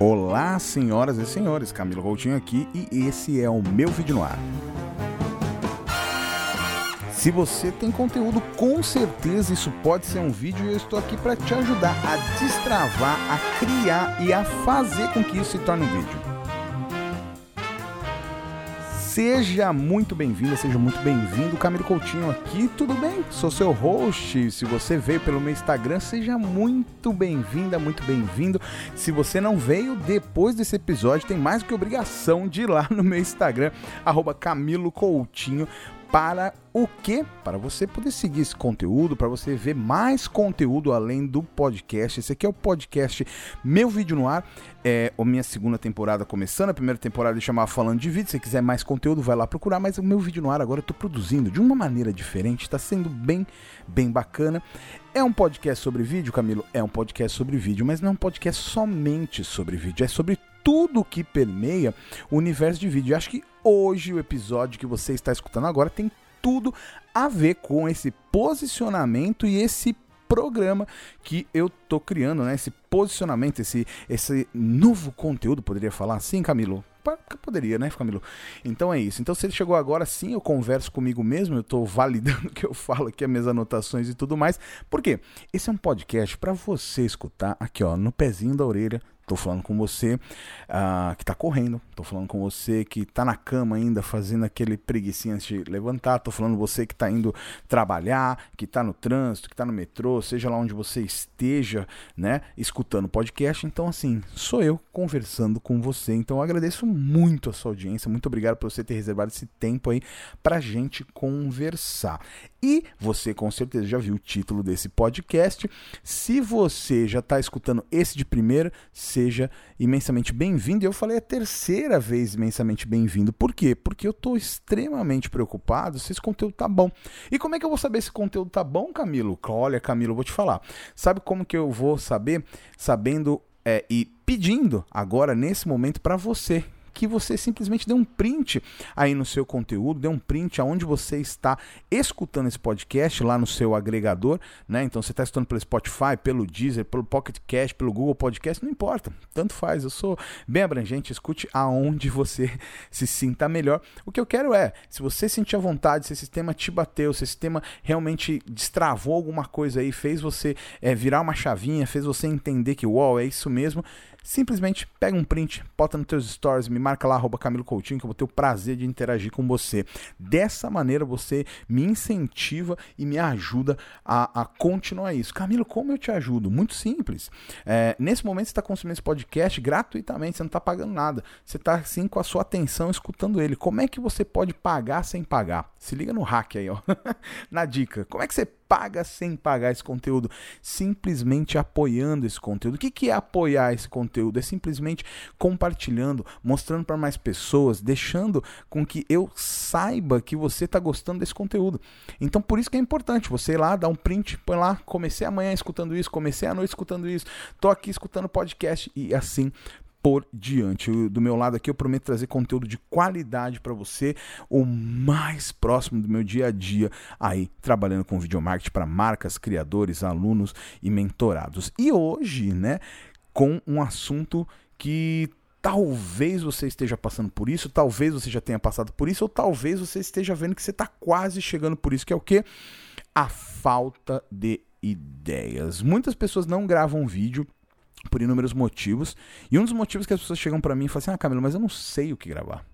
Olá, senhoras e senhores, Camilo Coutinho aqui e esse é o meu vídeo no ar. Se você tem conteúdo, com certeza isso pode ser um vídeo e eu estou aqui para te ajudar a destravar, a criar e a fazer com que isso se torne um vídeo. Seja muito bem-vinda, seja muito bem-vindo. Camilo Coutinho aqui, tudo bem? Sou seu host. Se você veio pelo meu Instagram, seja muito bem-vinda, muito bem-vindo. Se você não veio depois desse episódio, tem mais que obrigação de ir lá no meu Instagram, arroba Camilo Coutinho, para o quê? Para você poder seguir esse conteúdo, para você ver mais conteúdo além do podcast. Esse aqui é o podcast Meu Vídeo no Ar. É a minha segunda temporada começando. A primeira temporada chamava Falando de Vídeo. Se quiser mais conteúdo, vai lá procurar. Mas o Meu Vídeo no Ar agora eu estou produzindo de uma maneira diferente. Está sendo bem, bem bacana. É um podcast sobre vídeo, Camilo? É um podcast sobre vídeo, mas não é um podcast somente sobre vídeo. É sobre tudo que permeia o universo de vídeo. Eu acho que hoje o episódio que você está escutando agora tem tudo a ver com esse posicionamento e esse programa que eu tô criando, né? Esse posicionamento, esse, esse novo conteúdo, poderia falar assim, Camilo? Poderia, né, Camilo? Então é isso. Então se ele chegou agora, sim, eu converso comigo mesmo, eu estou validando o que eu falo aqui, as minhas anotações e tudo mais. Por quê? Esse é um podcast para você escutar aqui, ó, no pezinho da orelha, Tô falando com você uh, que tá correndo, tô falando com você que tá na cama ainda fazendo aquele preguiçinho antes de levantar, tô falando você que tá indo trabalhar, que tá no trânsito, que tá no metrô, seja lá onde você esteja, né, escutando podcast. Então, assim, sou eu conversando com você. Então, eu agradeço muito a sua audiência, muito obrigado por você ter reservado esse tempo aí pra gente conversar. E você com certeza já viu o título desse podcast. Se você já está escutando esse de primeira, seja imensamente bem-vindo. Eu falei a terceira vez imensamente bem-vindo. Por quê? Porque eu estou extremamente preocupado se esse conteúdo tá bom. E como é que eu vou saber se o conteúdo tá bom, Camilo? Olha, Camilo, eu vou te falar. Sabe como que eu vou saber? Sabendo é, e pedindo agora, nesse momento, para você que você simplesmente dê um print aí no seu conteúdo, dê um print aonde você está escutando esse podcast lá no seu agregador, né? Então você está escutando pelo Spotify, pelo Deezer, pelo Pocket Cast, pelo Google Podcast, não importa, tanto faz. Eu sou bem abrangente, escute aonde você se sinta melhor. O que eu quero é, se você sentir a vontade, se esse sistema te bateu, se esse sistema realmente destravou alguma coisa aí, fez você é, virar uma chavinha, fez você entender que, uau, é isso mesmo, simplesmente pega um print, bota nos teus stories, me marca lá, arroba Camilo Coutinho, que eu vou ter o prazer de interagir com você. Dessa maneira você me incentiva e me ajuda a, a continuar isso. Camilo, como eu te ajudo? Muito simples. É, nesse momento você está consumindo esse podcast gratuitamente, você não está pagando nada. Você está sim com a sua atenção escutando ele. Como é que você pode pagar sem pagar? Se liga no hack aí, ó. Na dica. Como é que você paga sem pagar esse conteúdo, simplesmente apoiando esse conteúdo. O que, é apoiar esse conteúdo? É simplesmente compartilhando, mostrando para mais pessoas, deixando com que eu saiba que você está gostando desse conteúdo. Então, por isso que é importante você ir lá, dar um print, põe lá, comecei amanhã escutando isso, comecei a noite escutando isso, tô aqui escutando podcast e assim por diante. do meu lado aqui eu prometo trazer conteúdo de qualidade para você, o mais próximo do meu dia a dia aí trabalhando com video marketing para marcas, criadores, alunos e mentorados. E hoje, né, com um assunto que talvez você esteja passando por isso, talvez você já tenha passado por isso, ou talvez você esteja vendo que você está quase chegando por isso, que é o que? A falta de ideias. Muitas pessoas não gravam vídeo por inúmeros motivos. E um dos motivos que as pessoas chegam para mim e falam assim: Ah, Camilo, mas eu não sei o que gravar.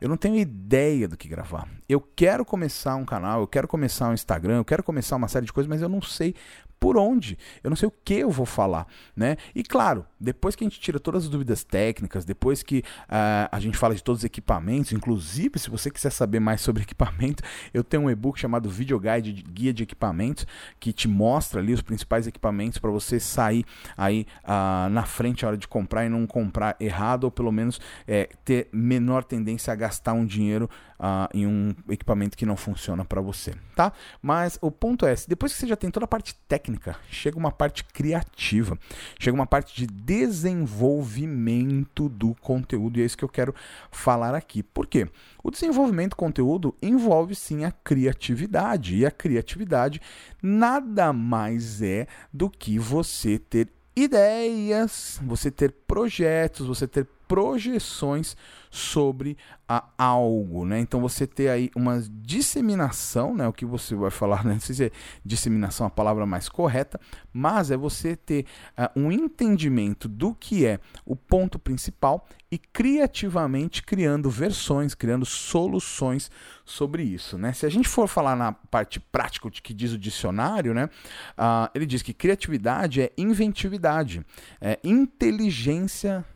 Eu não tenho ideia do que gravar. Eu quero começar um canal, eu quero começar um Instagram, eu quero começar uma série de coisas, mas eu não sei por onde, eu não sei o que eu vou falar, né? E claro, depois que a gente tira todas as dúvidas técnicas, depois que uh, a gente fala de todos os equipamentos, inclusive se você quiser saber mais sobre equipamento, eu tenho um e-book chamado Video Guide de Guia de Equipamentos que te mostra ali os principais equipamentos para você sair aí uh, na frente a hora de comprar e não comprar errado ou pelo menos é, ter menor tendência a gastar um dinheiro uh, em um equipamento que não funciona para você, tá? Mas o ponto é, depois que você já tem toda a parte técnica, chega uma parte criativa, chega uma parte de desenvolvimento do conteúdo e é isso que eu quero falar aqui. Por quê? O desenvolvimento do conteúdo envolve sim a criatividade e a criatividade nada mais é do que você ter ideias, você ter projetos, você ter projeções sobre a algo, né? Então você ter aí uma disseminação, né? O que você vai falar, né? não sei se é disseminação a palavra mais correta, mas é você ter uh, um entendimento do que é o ponto principal e criativamente criando versões, criando soluções sobre isso, né? Se a gente for falar na parte prática que diz o dicionário, né? Uh, ele diz que criatividade é inventividade, é inteligência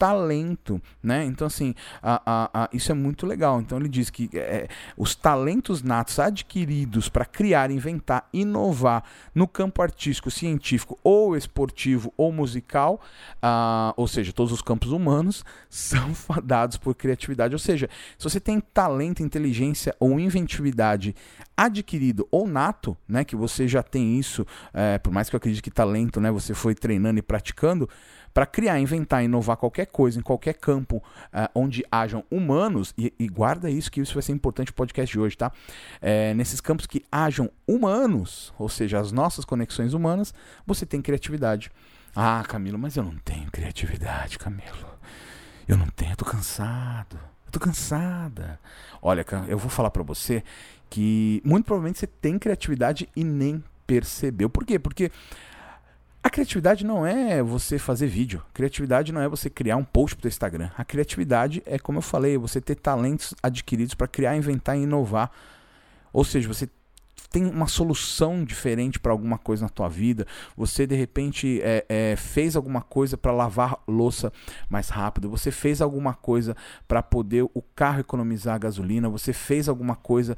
talento, né? Então, assim, a, a, a, isso é muito legal. Então, ele diz que é, os talentos natos adquiridos para criar, inventar, inovar no campo artístico, científico ou esportivo ou musical, uh, ou seja, todos os campos humanos, são fadados por criatividade. Ou seja, se você tem talento, inteligência ou inventividade adquirido ou nato, né, que você já tem isso, é, por mais que eu acredite que talento, né, você foi treinando e praticando, para criar, inventar, inovar qualquer coisa em qualquer campo uh, onde hajam humanos, e, e, guarda isso que isso vai ser importante no podcast de hoje, tá? É, nesses campos que hajam humanos, ou seja, as nossas conexões humanas, você tem criatividade. Ah, Camilo, mas eu não tenho criatividade, Camilo. Eu não tenho, eu tô cansado. Eu tô cansada. Olha, eu vou falar para você que muito provavelmente você tem criatividade e nem percebeu. Por quê? Porque a criatividade não é você fazer vídeo. Criatividade não é você criar um post pro Instagram. A criatividade é, como eu falei, você ter talentos adquiridos para criar, inventar e inovar. Ou seja, você tem uma solução diferente para alguma coisa na tua vida. Você de repente é, é, fez alguma coisa para lavar louça mais rápido. Você fez alguma coisa para poder o carro economizar gasolina. Você fez alguma coisa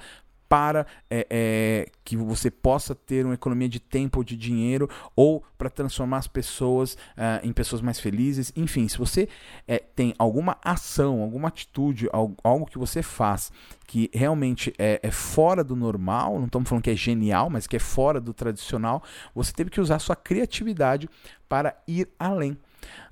para é, é, que você possa ter uma economia de tempo ou de dinheiro, ou para transformar as pessoas é, em pessoas mais felizes. Enfim, se você é, tem alguma ação, alguma atitude, algo, algo, que você faz que realmente é, é fora do normal, não estamos falando que é genial, mas que é fora do tradicional, você teve que usar sua criatividade para ir além.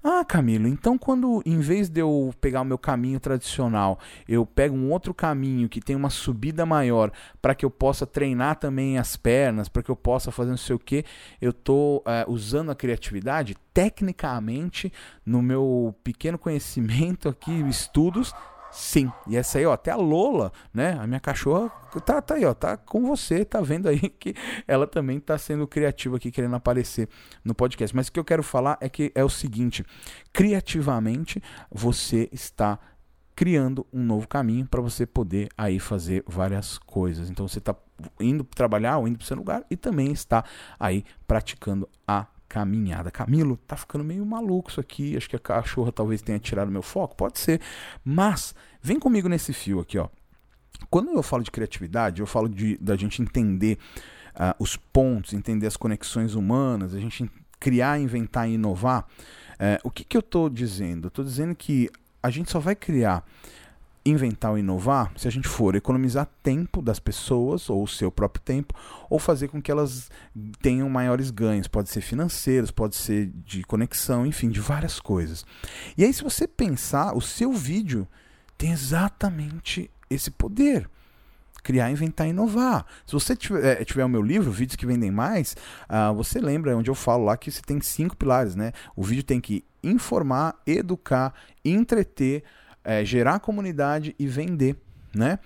Ah, Camilo, então quando em vez de eu pegar o meu caminho tradicional, eu pego um outro caminho que tem uma subida maior para que eu possa treinar também as pernas, para que eu possa fazer não sei o que, eu estou é, usando a criatividade? Tecnicamente, no meu pequeno conhecimento aqui, estudos, Sim. E essa aí, ó, até a Lola, né? A minha cachorra tá, tá aí, ó, tá com você, tá vendo aí que ela também tá sendo criativa aqui, querendo aparecer no podcast. Mas o que eu quero falar é que é o seguinte: criativamente você está criando um novo caminho para você poder aí fazer várias coisas. Então você está indo trabalhar ou indo para seu lugar e também está aí praticando a caminhada. Camilo, tá ficando meio maluco isso aqui. Acho que a cachorra talvez tenha tirado meu foco. Pode ser. Mas, vem comigo nesse fio aqui, ó. Quando eu falo de criatividade, eu falo de, da gente entender uh, os pontos, entender as conexões humanas, a gente criar, inventar e inovar. Uh, o que, que eu estou dizendo? Eu estou dizendo que a gente só vai criar inventar ou inovar se a gente for economizar tempo das pessoas ou o seu próprio tempo ou fazer com que elas tenham maiores ganhos pode ser financeiros pode ser de conexão enfim de várias coisas e aí se você pensar o seu vídeo tem exatamente esse poder criar, inventar e inovar. Se você tiver, é, tiver o meu livro, Vídeos que Vendem Mais, uh, você lembra onde eu falo lá que você tem cinco pilares, né? O vídeo tem que informar, educar, entreter, é, gerar comunidade e vender, né?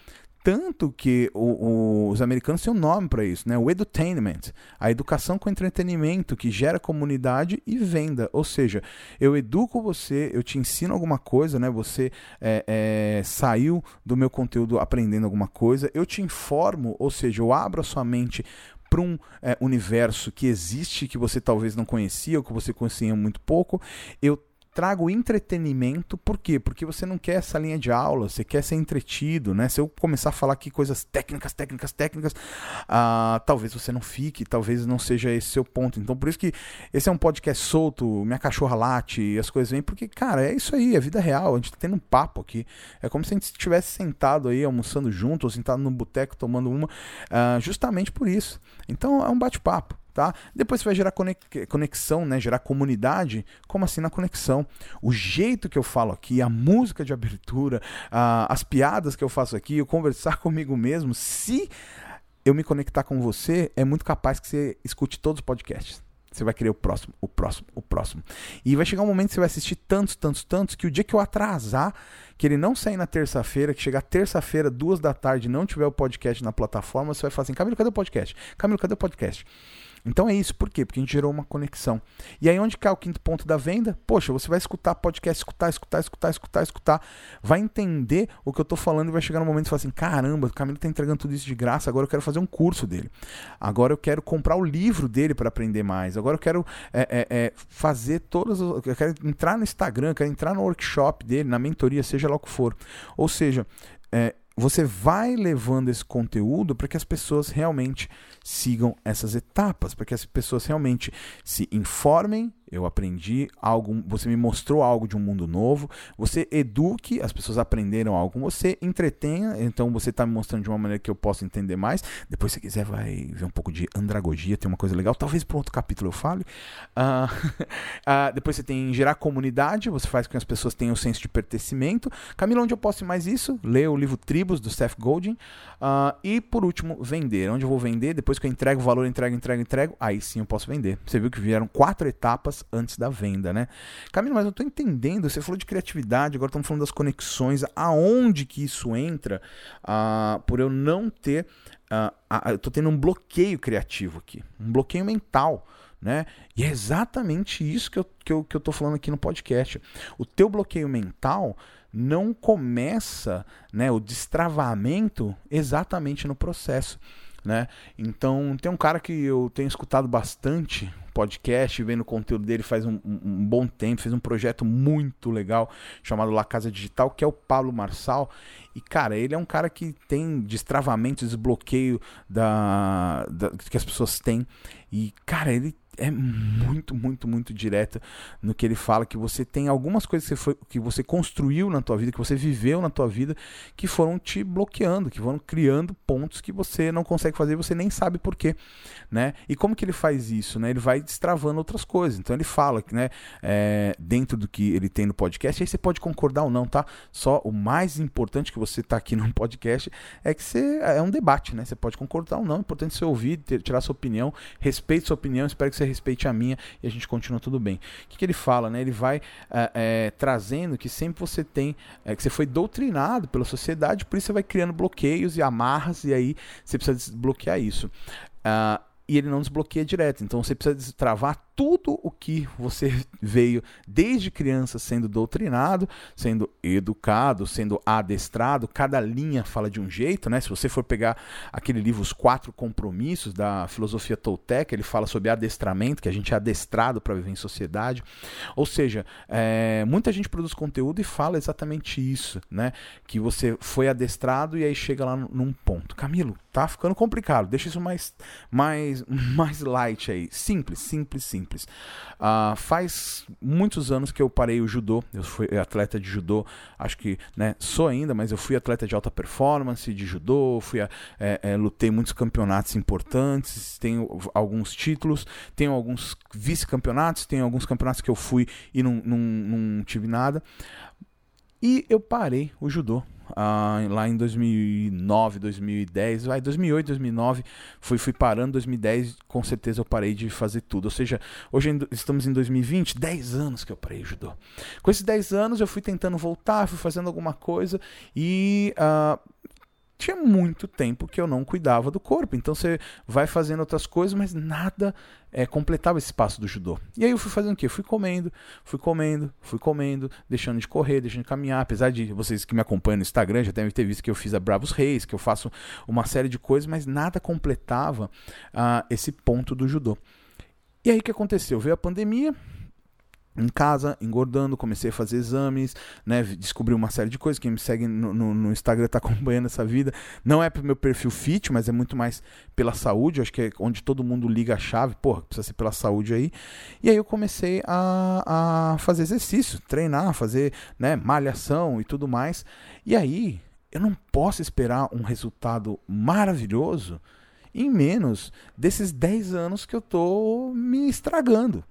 Tanto que o, o, os americanos têm um nome para isso, né? O edutainment, a educação com entretenimento que gera comunidade e venda. Ou seja, eu educo você, eu te ensino alguma coisa, né? Você é, é, saiu do meu conteúdo aprendendo alguma coisa, eu te informo, ou seja, eu abro a sua mente para um é, universo que existe que você talvez não conhecia ou que você conhecia muito pouco. Eu trago entretenimento, por quê? Porque você não quer essa linha de aula, você quer ser entretido, né? Se eu começar a falar aqui coisas técnicas, técnicas, técnicas, uh, talvez você não fique, talvez não seja esse seu ponto. Então, por isso que esse é um podcast solto, minha cachorra late as coisas vêm, porque, cara, é isso aí, é vida real, a gente tá tendo um papo aqui. É como se a gente estivesse sentado aí, almoçando junto, ou sentado no boteco tomando uma, uh, justamente por isso. Então, é um bate-papo tá? Depois você vai gerar conexão, né? Gerar comunidade. Como assim na conexão? O jeito que eu falo aqui, a música de abertura, a, as piadas que eu faço aqui, eu conversar comigo mesmo, se eu me conectar com você, é muito capaz que você escute todos os podcasts. você vai querer o próximo, o próximo, o próximo. E vai chegar um momento que você vai assistir tantos, tantos, tantos, que o dia que eu atrasar, que ele não sair na terça-feira, que chegar terça-feira, duas da tarde, não tiver o podcast na plataforma, você vai falar assim, Camilo, cadê o podcast? Camilo, cadê o podcast? Então é isso, por quê? Porque a gente gerou uma conexão. E aí onde cai o quinto ponto da venda? Poxa, você vai escutar podcast, escutar, escutar, escutar, escutar, escutar, vai entender o que eu tô falando e vai chegar no momento e falar assim: caramba, o Camilo tá entregando tudo isso de graça, agora eu quero fazer um curso dele. Agora eu quero comprar o livro dele para aprender mais. Agora eu quero é, é, é, fazer todas. Eu quero entrar no Instagram, quero entrar no workshop dele, na mentoria, seja lá o que for. Ou seja, é, você vai levando esse conteúdo para que as pessoas realmente sigam essas etapas, para que as pessoas realmente se informem eu aprendi algo, você me mostrou algo de um mundo novo, você eduque, as pessoas aprenderam algo com você, entretenha, então você está me mostrando de uma maneira que eu possa entender mais. Depois, se quiser, vai ver um pouco de andragogia, tem uma coisa legal, talvez por outro capítulo eu fale. Uh, uh, depois você tem gerar comunidade, você faz com que as pessoas tenham o senso de pertencimento. Camila, onde eu posso mais isso? Lê o livro Tribos, do Seth Godin. Uh, e por último, vender. Onde eu vou vender? Depois que eu entrego o valor, entrego, entrego, entrego, aí sim eu posso vender. Você viu que vieram quatro etapas antes da venda, né? Camilo, mas eu estou entendendo, você falou de criatividade, agora estamos falando das conexões, aonde que isso entra, uh, por eu não ter, uh, uh, eu estou tendo um bloqueio criativo aqui, um bloqueio mental, né? E é exatamente isso que eu, que, eu, que eu tô falando aqui no podcast. O teu bloqueio mental não começa, né, o destravamento exatamente no processo. Né? Então, tem um cara que eu tenho escutado bastante podcast, vendo o conteúdo dele faz um, um, bom tempo, fez um projeto muito legal chamado La Casa Digital, que é o Pablo Marçal. E, cara, ele é um cara que tem destravamento, desbloqueio da, da, que as pessoas têm. E, cara, ele é muito, muito, muito direta no que ele fala que você tem algumas coisas que você, foi, que você construiu na tua vida, que você viveu na tua vida, que foram te bloqueando, que foram criando pontos que você não consegue fazer, você nem sabe por quê, né? E como que ele faz isso, né? Ele vai destravando outras coisas. Então ele fala que, né, é, dentro do que ele tem no podcast, aí você pode concordar ou não, tá? Só o mais importante que você tá aqui no podcast é que você é um debate, né? Você pode concordar ou não, é importante você ouvir, ter, tirar sua opinião, respeite sua opinião, espero que você respeite a minha e a gente continua tudo bem. O que, que ele fala, né? Ele vai é, é, trazendo que sempre você tem, é, que você foi doutrinado pela sociedade, por isso você vai criando bloqueios e amarras, e aí você precisa desbloquear isso. Uh, e ele não desbloqueia direto. Então você precisa destravar tudo o que você veio desde criança sendo doutrinado, sendo educado, sendo adestrado. Cada linha fala de um jeito, né? Se você for pegar aquele livro Os Quatro Compromissos da filosofia tolteca, ele fala sobre adestramento, que a gente é adestrado para viver em sociedade. Ou seja, é, muita gente produz conteúdo e fala exatamente isso, né? Que você foi adestrado e aí chega lá num ponto. Camilo, tá ficando complicado. Deixa isso mais, mais, mais light aí. Simples, simples, simples. Uh, faz muitos anos que eu parei o judô. Eu fui atleta de judô. Acho que, né, sou ainda, mas eu fui atleta de alta performance de judô. Fui a, é, é, lutei muitos campeonatos importantes. Tenho alguns títulos. Tenho alguns vice-campeonatos. Tenho alguns campeonatos que eu fui e não, não, não tive nada. E eu parei o judô uh, lá em 2009, 2010, vai 2008, 2009, fui, fui parando, 2010 com certeza eu parei de fazer tudo. Ou seja, hoje estamos em 2020, 10 anos que eu parei judô. Com esses 10 anos eu fui tentando voltar, fui fazendo alguma coisa e uh, tinha muito tempo que eu não cuidava do corpo. Então você vai fazendo outras coisas, mas nada é, completava esse espaço do judô. E aí eu fui fazendo o quê? Fui comendo, fui comendo, fui comendo, deixando de correr, deixando de caminhar. Apesar de vocês que me acompanham no Instagram já devem ter visto que eu fiz a Bravos Reis, que eu faço uma série de coisas, mas nada completava uh, esse ponto do judô. E aí o que aconteceu? Veio a pandemia, em casa, engordando, comecei a fazer exames, né, descobri uma série de coisas. Quem me segue no, no, no Instagram está acompanhando essa vida. Não é pro meu perfil fit, mas é muito mais pela saúde. Acho que é onde todo mundo liga a chave. Porra, precisa ser pela saúde aí. E aí eu comecei a, a fazer exercício, treinar, fazer né, malhação e tudo mais. E aí eu não posso esperar um resultado maravilhoso em menos desses 10 anos que eu tô me estragando.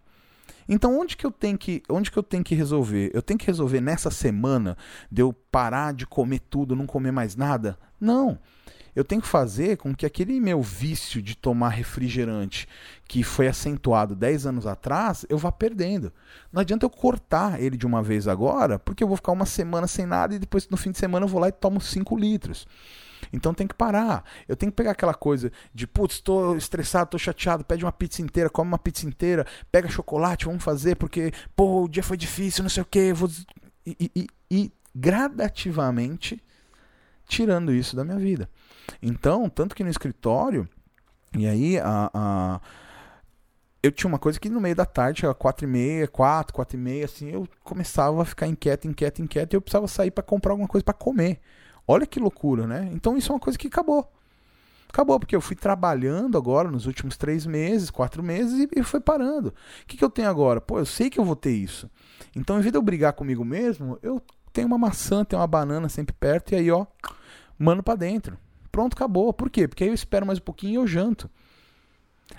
Então onde que eu tenho que, onde que eu tenho que resolver? Eu tenho que resolver nessa semana de eu parar de comer tudo, não comer mais nada? Não. eu tenho que fazer com que aquele meu vício de tomar refrigerante, que foi acentuado 10 anos atrás, eu vá perdendo. Não adianta eu cortar ele de uma vez agora, porque eu vou ficar uma semana sem nada e depois no fim de semana eu vou lá e tomo 5 litros. Então tem que parar. Eu tenho que pegar aquela coisa de, putz, estou estressado, estou chateado, pede uma pizza inteira, come uma pizza inteira, pega chocolate, vamos fazer, porque, pô, o dia foi difícil, não sei o quê. Vou... E, e, e gradativamente tirando isso da minha vida. Então, tanto que no escritório, e aí a, a eu tinha uma coisa que no meio da tarde, chegava 4 e meia, 4, 4 e meia, assim, eu começava a ficar inquieto, inquieto, inquieto, e eu precisava sair para comprar alguma coisa para comer. Olha que loucura, né? Então isso é uma coisa que acabou. Acabou, porque eu fui trabalhando agora nos últimos três meses, quatro meses, e, e foi parando. O que, que eu tenho agora? Pô, eu sei que eu vou ter isso. Então, em vez de eu brigar comigo mesmo, eu tenho uma maçã, tenho uma banana sempre perto, e aí, ó, mano para dentro. Pronto, acabou. Por quê? Porque aí eu espero mais um pouquinho e eu janto.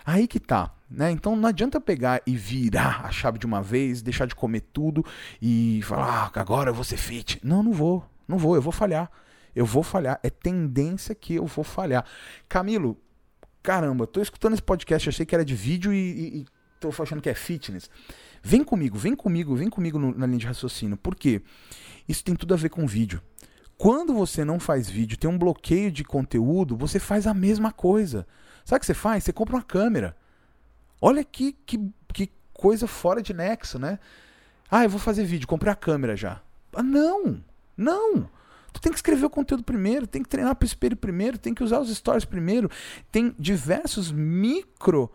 Aí que tá. Né? Então não adianta pegar e virar a chave de uma vez, deixar de comer tudo e falar, ah, agora eu vou ser fit. Não, não vou. Não vou, eu vou falhar. Eu vou falhar. É tendência que eu vou falhar. Camilo, caramba, tô escutando esse podcast, achei que era de vídeo e, e, e tô achando que é fitness. Vem comigo, vem comigo, vem comigo no, na linha de raciocínio. Por quê? Isso tem tudo a ver com vídeo. Quando você não faz vídeo, tem um bloqueio de conteúdo, você faz a mesma coisa. Sabe o que você faz? Você compra uma câmera. Olha que, que, que coisa fora de nexo, né? Ah, eu vou fazer vídeo, comprei a câmera já. Ah, não! Não! Tu tem que escrever o conteúdo primeiro, tem que treinar para o espelho primeiro, tem que usar os stories primeiro. Tem diversos micro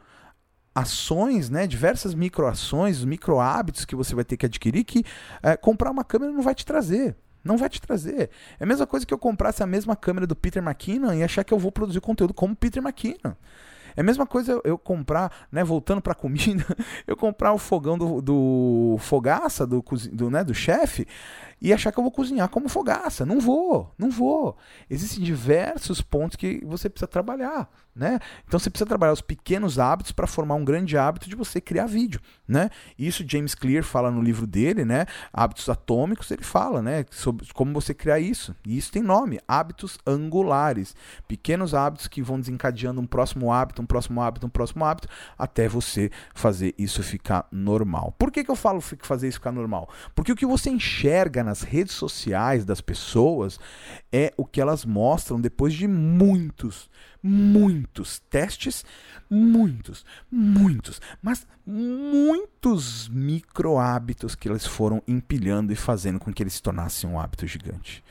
ações, né, diversas microações, micro hábitos que você vai ter que adquirir que é, comprar uma câmera não vai te trazer. Não vai te trazer. É a mesma coisa que eu comprasse a mesma câmera do Peter McKinnon e achar que eu vou produzir conteúdo como Peter McKinnon. É a mesma coisa eu, comprar, né, voltando para comida, eu comprar o fogão do, do fogaça, do, do, né, do chefe, e achar que eu vou cozinhar como fogaça. Não vou, não vou. Existem diversos pontos que você precisa trabalhar, né? Então você precisa trabalhar os pequenos hábitos para formar um grande hábito de você criar vídeo, né? Isso James Clear fala no livro dele, né? Hábitos atômicos, ele fala, né, sobre como você criar isso. E isso tem nome, hábitos angulares. Pequenos hábitos que vão desencadeando um próximo hábito, um próximo hábito, um próximo hábito, até você fazer isso ficar normal. Por que, que eu falo fazer isso ficar normal? Porque o que você enxerga nas redes sociais das pessoas é o que elas mostram depois de muitos, muitos testes, muitos, muitos, mas muitos micro hábitos que eles foram empilhando e fazendo com que eles se tornassem um hábito gigante.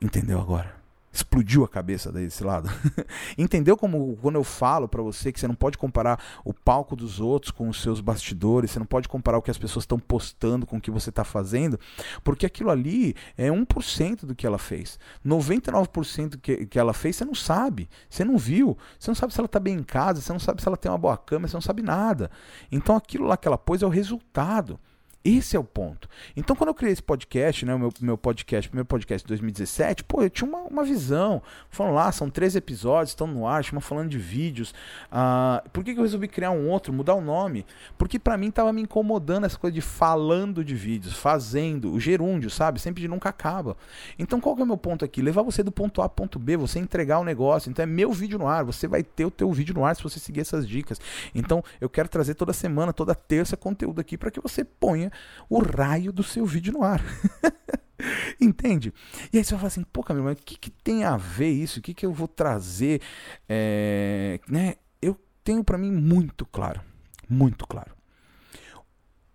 Entendeu agora? Explodiu a cabeça desse lado. Entendeu como quando eu falo para você que você não pode comparar o palco dos outros com os seus bastidores, você não pode comparar o que as pessoas estão postando com o que você está fazendo, porque aquilo ali é 1% do que ela fez. 99% que, que ela fez você não sabe, você não viu, você não sabe se ela está bem em casa, você não sabe se ela tem uma boa câmera, você não sabe nada. Então aquilo lá que ela pôs é o resultado. Esse é o ponto. Então, quando eu criei esse podcast, né, o meu, meu podcast, primeiro podcast de 2017, pô, eu tinha uma, uma visão. Falando lá, são três episódios, estão no ar, uma falando de vídeos. Uh, por que, que eu resolvi criar um outro, mudar o nome? Porque para mim tava me incomodando essa coisa de falando de vídeos, fazendo, o gerúndio, sabe? Sempre de nunca acaba. Então, qual que é o meu ponto aqui? Levar você do ponto A ponto B, você entregar o negócio. Então, é meu vídeo no ar, você vai ter o teu vídeo no ar se você seguir essas dicas. Então, eu quero trazer toda semana, toda terça conteúdo aqui para que você ponha o raio do seu vídeo no ar. Entende? E aí você vai falar assim, pô, Camilo, mas o que, que tem a ver isso? O que, que eu vou trazer? É, né? Eu tenho para mim muito claro, muito claro.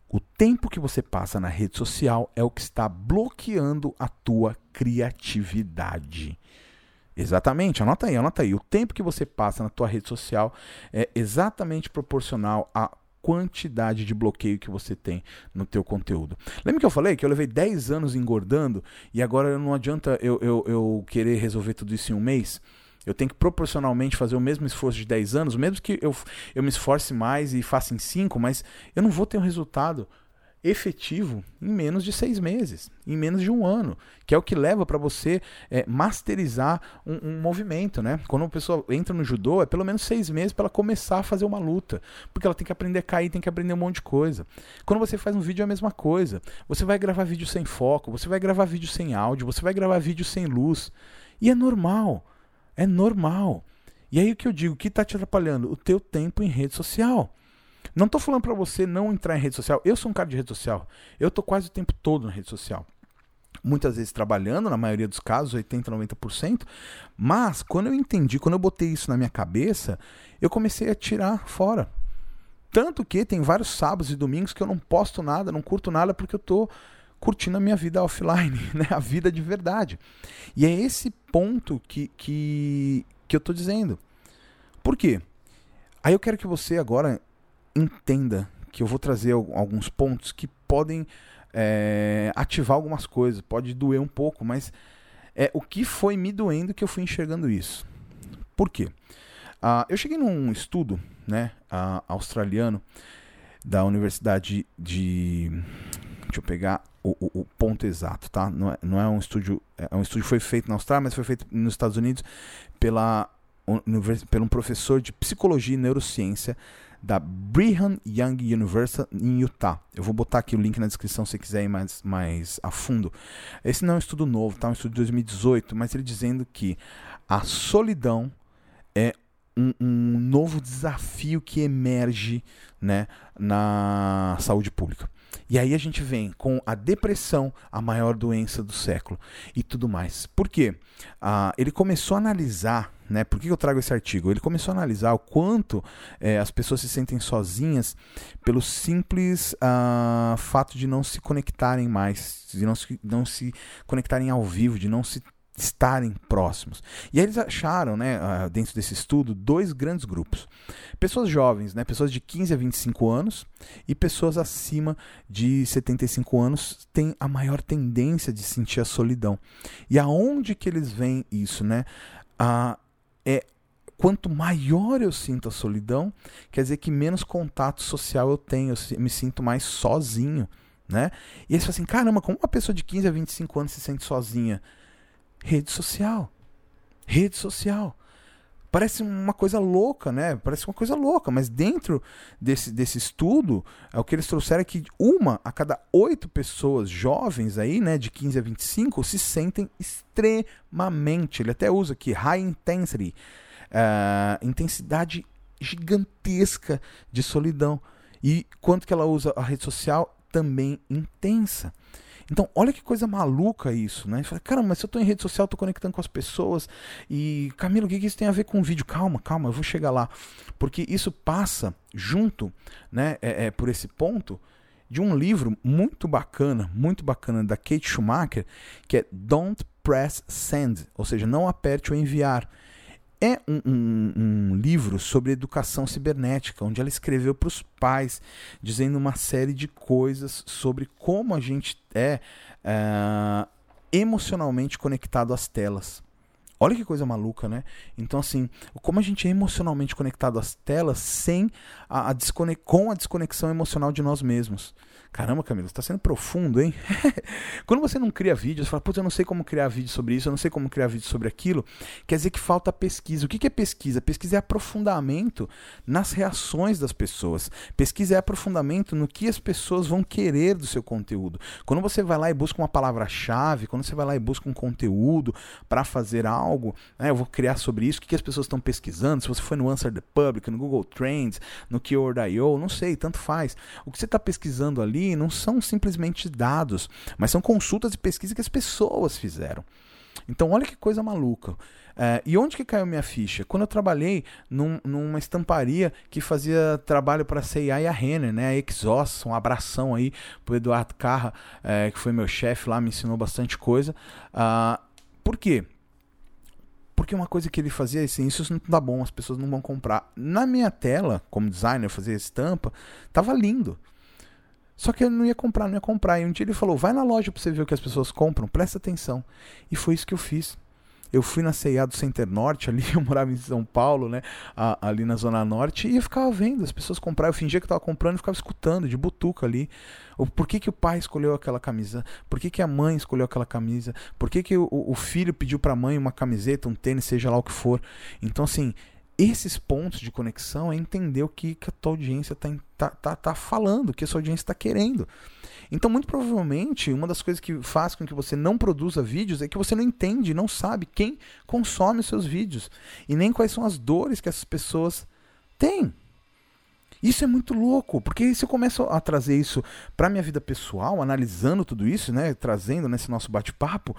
O tempo que você passa na rede social é o que está bloqueando a tua criatividade. Exatamente, anota aí, anota aí. O tempo que você passa na tua rede social é exatamente proporcional a quantidade de bloqueio que você tem no teu conteúdo. Lembra que eu falei que eu levei 10 anos engordando e agora não adianta eu, eu, eu querer resolver tudo isso em um mês? Eu tenho que proporcionalmente fazer o mesmo esforço de 10 anos, mesmo que eu, eu me esforce mais e faça em 5, mas eu não vou ter um resultado efetivo em menos de seis meses, em menos de um ano, que é o que leva para você é, masterizar um, um, movimento, né? Quando uma pessoa entra no judô, é pelo menos seis meses para ela começar a fazer uma luta, porque ela tem que aprender a cair, tem que aprender um monte de coisa. Quando você faz um vídeo é a mesma coisa. Você vai gravar vídeo sem foco, você vai gravar vídeo sem áudio, você vai gravar vídeo sem luz, e é normal. É normal. E aí o que eu digo, o que está te atrapalhando? O teu tempo em rede social. Não estou falando para você não entrar em rede social. Eu sou um cara de rede social. Eu tô quase o tempo todo na rede social. Muitas vezes trabalhando, na maioria dos casos, 80, 90%. Mas quando eu entendi, quando eu botei isso na minha cabeça, eu comecei a tirar fora. Tanto que tem vários sábados e domingos que eu não posto nada, não curto nada, porque eu tô curtindo a minha vida offline, né? a vida de verdade. E é esse ponto que, que, que eu estou dizendo. Por quê? Aí eu quero que você agora entenda que eu vou trazer alguns pontos que podem é, ativar algumas coisas, pode doer um pouco, mas é o que foi me doendo que eu fui enxergando isso. Por quê? Uh, eu cheguei num estudo né, australiano da Universidade de. Deixa eu pegar o, o, o, ponto exato, tá? Não é, não é um estúdio. É um estúdio que foi feito na Austrália, mas foi feito nos Estados Unidos pela, pelo um professor de psicologia e neurociência da Brigham Young University em Utah. Eu vou botar aqui o link na descrição se quiser ir mais, mais a fundo. Esse não é um estudo novo, tá? É um estudo de 2018, mas ele dizendo que a solidão é um, um novo desafio que emerge né, na saúde pública. E aí a gente vem com a depressão, a maior doença do século e tudo mais. Por quê? Ah, ele começou a analisar, né? Por que eu trago esse artigo? Ele começou a analisar o quanto é, as pessoas se sentem sozinhas pelo simples ah, fato de não se conectarem mais, de não se, não se conectarem ao vivo, de não se estarem próximos. E aí eles acharam, né, ah, dentro desse estudo, dois grandes grupos. Pessoas jovens, né, pessoas de 15 a 25 anos e pessoas acima de 75 anos têm a maior tendência de sentir a solidão. E aonde que eles veem isso, né? Ah, é quanto maior eu sinto a solidão, quer dizer que menos contato social eu tenho, eu me sinto mais sozinho, né? E eles falam assim, caramba, como uma pessoa de 15 a 25 anos se sente sozinha? Rede social. Rede social. Parece uma coisa louca, né? Parece uma coisa louca, mas dentro desse, desse estudo, é o que eles trouxeram é que uma a cada oito pessoas jovens aí, né, de 15 a 25, se sentem extremamente, ele até usa aqui, high intensity, uh, intensidade gigantesca de solidão. E quanto que ela usa a rede social? Também intensa. Então, olha que coisa maluca isso, né? Fala, cara, mas se eu estou em rede social, estou conectando com as pessoas. E, Camilo, o que, que isso tem a ver com o vídeo? Calma, calma, eu vou chegar lá. Porque isso passa junto, né, é, é, por esse ponto, de um livro muito bacana, muito bacana, da Kate Schumacher, que é Don't Press Send, ou seja, não aperte o enviar. É um, um, um, livro sobre educação cibernética, onde ela escreveu para os pais, dizendo uma série de coisas sobre como a gente é, é emocionalmente conectado às telas. Olha que coisa maluca, né? Então, assim, como a gente é emocionalmente conectado às telas sem a, a com a desconexão emocional de nós mesmos. Caramba, Camilo, você tá sendo profundo, hein? Quando você não cria vídeo, você fala, putz, eu não sei como criar vídeo sobre isso, eu não sei como criar vídeo sobre aquilo, quer dizer que falta pesquisa. O que é pesquisa? Pesquisa é aprofundamento nas reações das pessoas. Pesquisa é aprofundamento no que as pessoas vão querer do seu conteúdo. Quando você vai lá e busca uma palavra-chave, quando você vai lá e busca um conteúdo para fazer algo, né, eu vou criar sobre isso, o que as pessoas estão pesquisando, se você foi no Answer the Public, no Google Trends, no Keyword.io, não sei, tanto faz. O que você está pesquisando ali não são simplesmente dados, mas são consultas e pesquisas que as pessoas fizeram. Então, olha que coisa maluca. É, e onde que caiu minha ficha? Quando eu trabalhei num, numa estamparia que fazia trabalho para a CIA e a Renner, né? A Exos, um abração aí pro Eduardo Carra, é, que foi meu chefe lá, me ensinou bastante coisa. Uh, por quê? Porque uma coisa que ele fazia é assim, isso não tá bom, as pessoas não vão comprar. Na minha tela, como designer, fazer estampa, tava lindo. Só que eu não ia comprar, não ia comprar. E um dia ele falou: vai na loja pra você ver o que as pessoas compram, presta atenção. E foi isso que eu fiz. Eu fui na CIA do Center Norte, ali eu morava em São Paulo, né? ali na Zona Norte, e eu ficava vendo as pessoas comprar. Eu fingia que estava comprando e ficava escutando, de butuca ali. O, por que, que o pai escolheu aquela camisa? Por que, que a mãe escolheu aquela camisa? Por que, que o, o filho pediu para a mãe uma camiseta, um tênis, seja lá o que for? Então, assim, esses pontos de conexão é entender o que, que a tua audiência está tá, tá, tá falando, o que a sua audiência está querendo. Então, muito provavelmente, uma das coisas que faz com que você não produza vídeos é que você não entende, não sabe quem consome os seus vídeos e nem quais são as dores que essas pessoas têm. Isso é muito louco, porque se eu começo a trazer isso para minha vida pessoal, analisando tudo isso, né, trazendo nesse nosso bate-papo,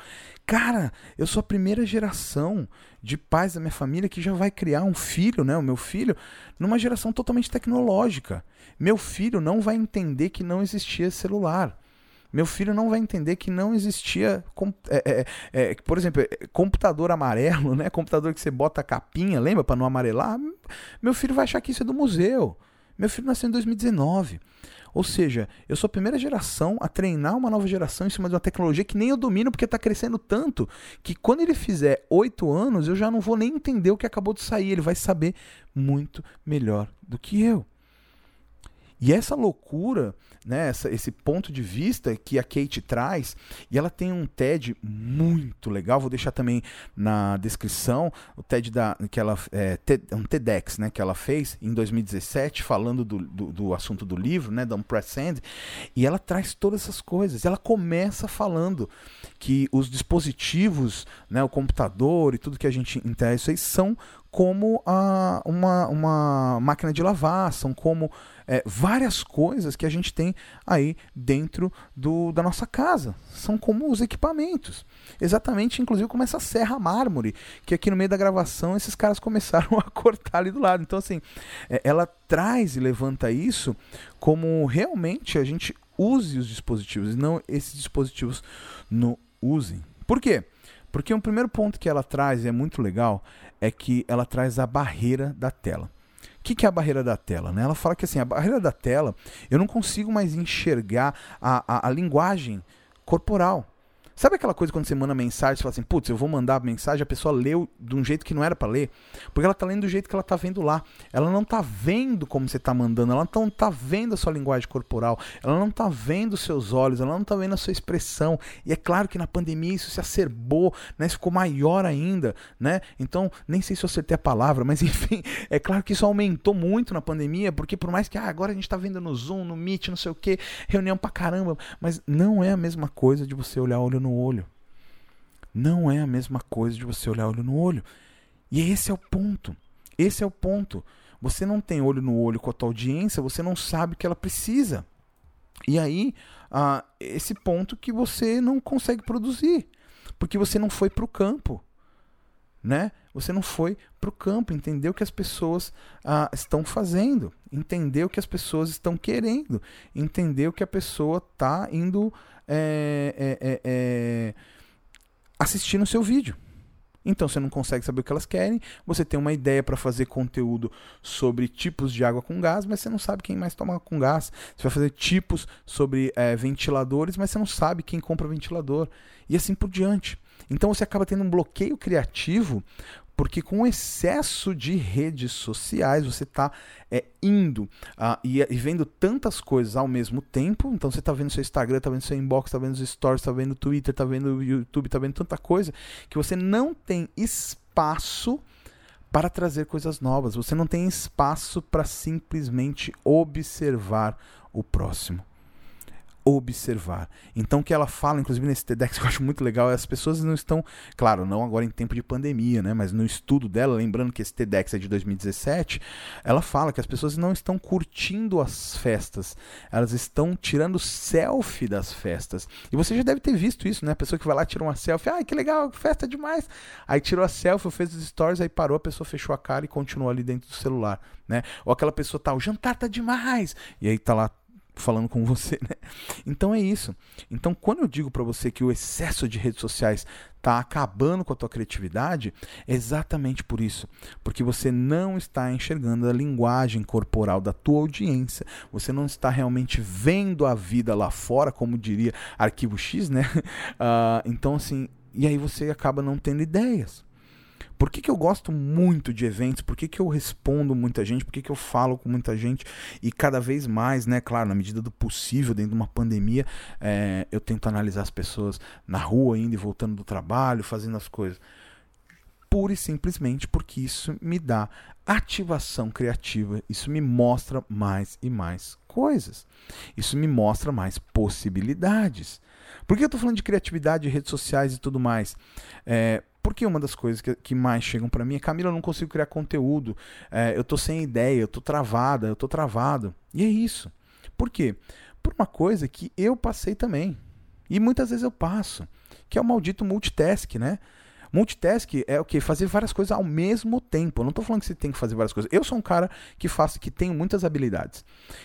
cara, eu sou a primeira geração de pais da minha família que já vai criar um filho, né, o meu filho, numa geração totalmente tecnológica. Meu filho não vai entender que não existia celular. Meu filho não vai entender que não existia, é, é, é, por exemplo, é, computador amarelo, né? Computador que você bota a capinha, lembra, para não amarelar? Meu filho vai achar que isso é do museu. Meu filho nasceu em 2019. Ou seja, eu sou a primeira geração a treinar uma nova geração em cima de uma tecnologia que nem eu domino porque está crescendo tanto que quando ele fizer oito anos eu já não vou nem entender o que acabou de sair. Ele vai saber muito melhor do que eu. E essa loucura, né, essa, esse ponto de vista que a Kate traz, e ela tem um TED muito legal, vou deixar também na descrição, o TED da, que ela, é, TED, um TEDx né, que ela fez em 2017, falando do, do, do assunto do livro, né, da Sand, e ela traz todas essas coisas. Ela começa falando que os dispositivos, né, o computador e tudo que a gente aí são como a, uma, uma máquina de lavar, são como é, várias coisas que a gente tem aí dentro do, da nossa casa. São como os equipamentos. Exatamente, inclusive, como essa serra mármore, que aqui no meio da gravação esses caras começaram a cortar ali do lado. Então, assim, é, ela traz e levanta isso como realmente a gente use os dispositivos e não esses dispositivos não usem. Por quê? Porque um primeiro ponto que ela traz, e é muito legal, é que ela traz a barreira da tela. O que, que é a barreira da tela? Né? Ela fala que assim, a barreira da tela, eu não consigo mais enxergar a, a, a linguagem corporal. Sabe aquela coisa quando você manda mensagem, você fala assim, putz, eu vou mandar mensagem, a pessoa leu de um jeito que não era para ler, porque ela tá lendo do jeito que ela tá vendo lá. Ela não tá vendo como você tá mandando, ela não tá vendo a sua linguagem corporal, ela não tá vendo os seus olhos, ela não tá vendo a sua expressão. E é claro que na pandemia isso se acerbou, né? Isso ficou maior ainda, né? Então, nem sei se eu acertei a palavra, mas enfim, é claro que isso aumentou muito na pandemia, porque por mais que ah, agora a gente tá vendo no Zoom, no Meet, não sei o que, reunião pra caramba, mas não é a mesma coisa de você olhar olho no olho. Não é a mesma coisa de você olhar olho no olho. E esse é o ponto. Esse é o ponto. Você não tem olho no olho com a tua audiência, você não sabe o que ela precisa. E aí, ah, esse ponto que você não consegue produzir, porque você não foi para o campo, né? Você não foi para o campo, entendeu o que as pessoas ah, estão fazendo, entendeu o que as pessoas estão querendo, entendeu que a pessoa está indo é, é, é, é, assistir no seu vídeo. Então você não consegue saber o que elas querem, você tem uma ideia para fazer conteúdo sobre tipos de água com gás, mas você não sabe quem mais toma com gás. Você vai fazer tipos sobre é, ventiladores, mas você não sabe quem compra ventilador. E assim por diante. Então você acaba tendo um bloqueio criativo porque com o excesso de redes sociais você está é, indo uh, e, e, vendo tantas coisas ao mesmo tempo. Então você está vendo seu Instagram, está vendo seu inbox, está vendo os stories, está vendo o Twitter, está vendo o YouTube, está vendo tanta coisa que você não tem espaço para trazer coisas novas. Você não tem espaço para simplesmente observar o próximo observar. Então o que ela fala, inclusive nesse TEDx que eu acho muito legal, é as pessoas não estão, claro, não agora em tempo de pandemia, né, mas no estudo dela, lembrando que esse TEDx é de 2017, ela fala que as pessoas não estão curtindo as festas, elas estão tirando selfie das festas. E você já deve ter visto isso, né? A pessoa que vai lá tira uma selfie, ai que legal, festa demais. Aí tirou a selfie, fez os stories, aí parou, a pessoa fechou a cara e continuou ali dentro do celular, né? Ou aquela pessoa tá, o jantar tá demais. E aí tá lá falando com você, né? Então é isso. Então quando eu digo para você que o excesso de redes sociais está acabando com a tua criatividade, é exatamente por isso, porque você não está enxergando a linguagem corporal da tua audiência, você não está realmente vendo a vida lá fora, como diria Arquivo X, né? Uh, então assim, e aí você acaba não tendo ideias. Por que, que eu gosto muito de eventos? Por que, que eu respondo muita gente? Por que, que eu falo com muita gente? E cada vez mais, né, claro, na medida do possível, dentro de uma pandemia, é, eu tento analisar as pessoas na rua, indo e voltando do trabalho, fazendo as coisas. pura e simplesmente porque isso me dá ativação criativa, isso me mostra mais e mais coisas, isso me mostra mais possibilidades. Por que eu estou falando de criatividade, redes sociais e tudo mais? É, porque uma das coisas que, que mais chegam para mim é Camila, eu não consigo criar conteúdo, é, eu estou sem ideia, eu estou travada, eu estou travado. E é isso. Por quê? Por uma coisa que eu passei também. E muitas vezes eu passo, que é o maldito multitask, né? Multitask é o que? Fazer várias coisas ao mesmo tempo. Eu não estou falando que você tem que fazer várias coisas. Eu sou um cara que faço, que tenho muitas habilidades.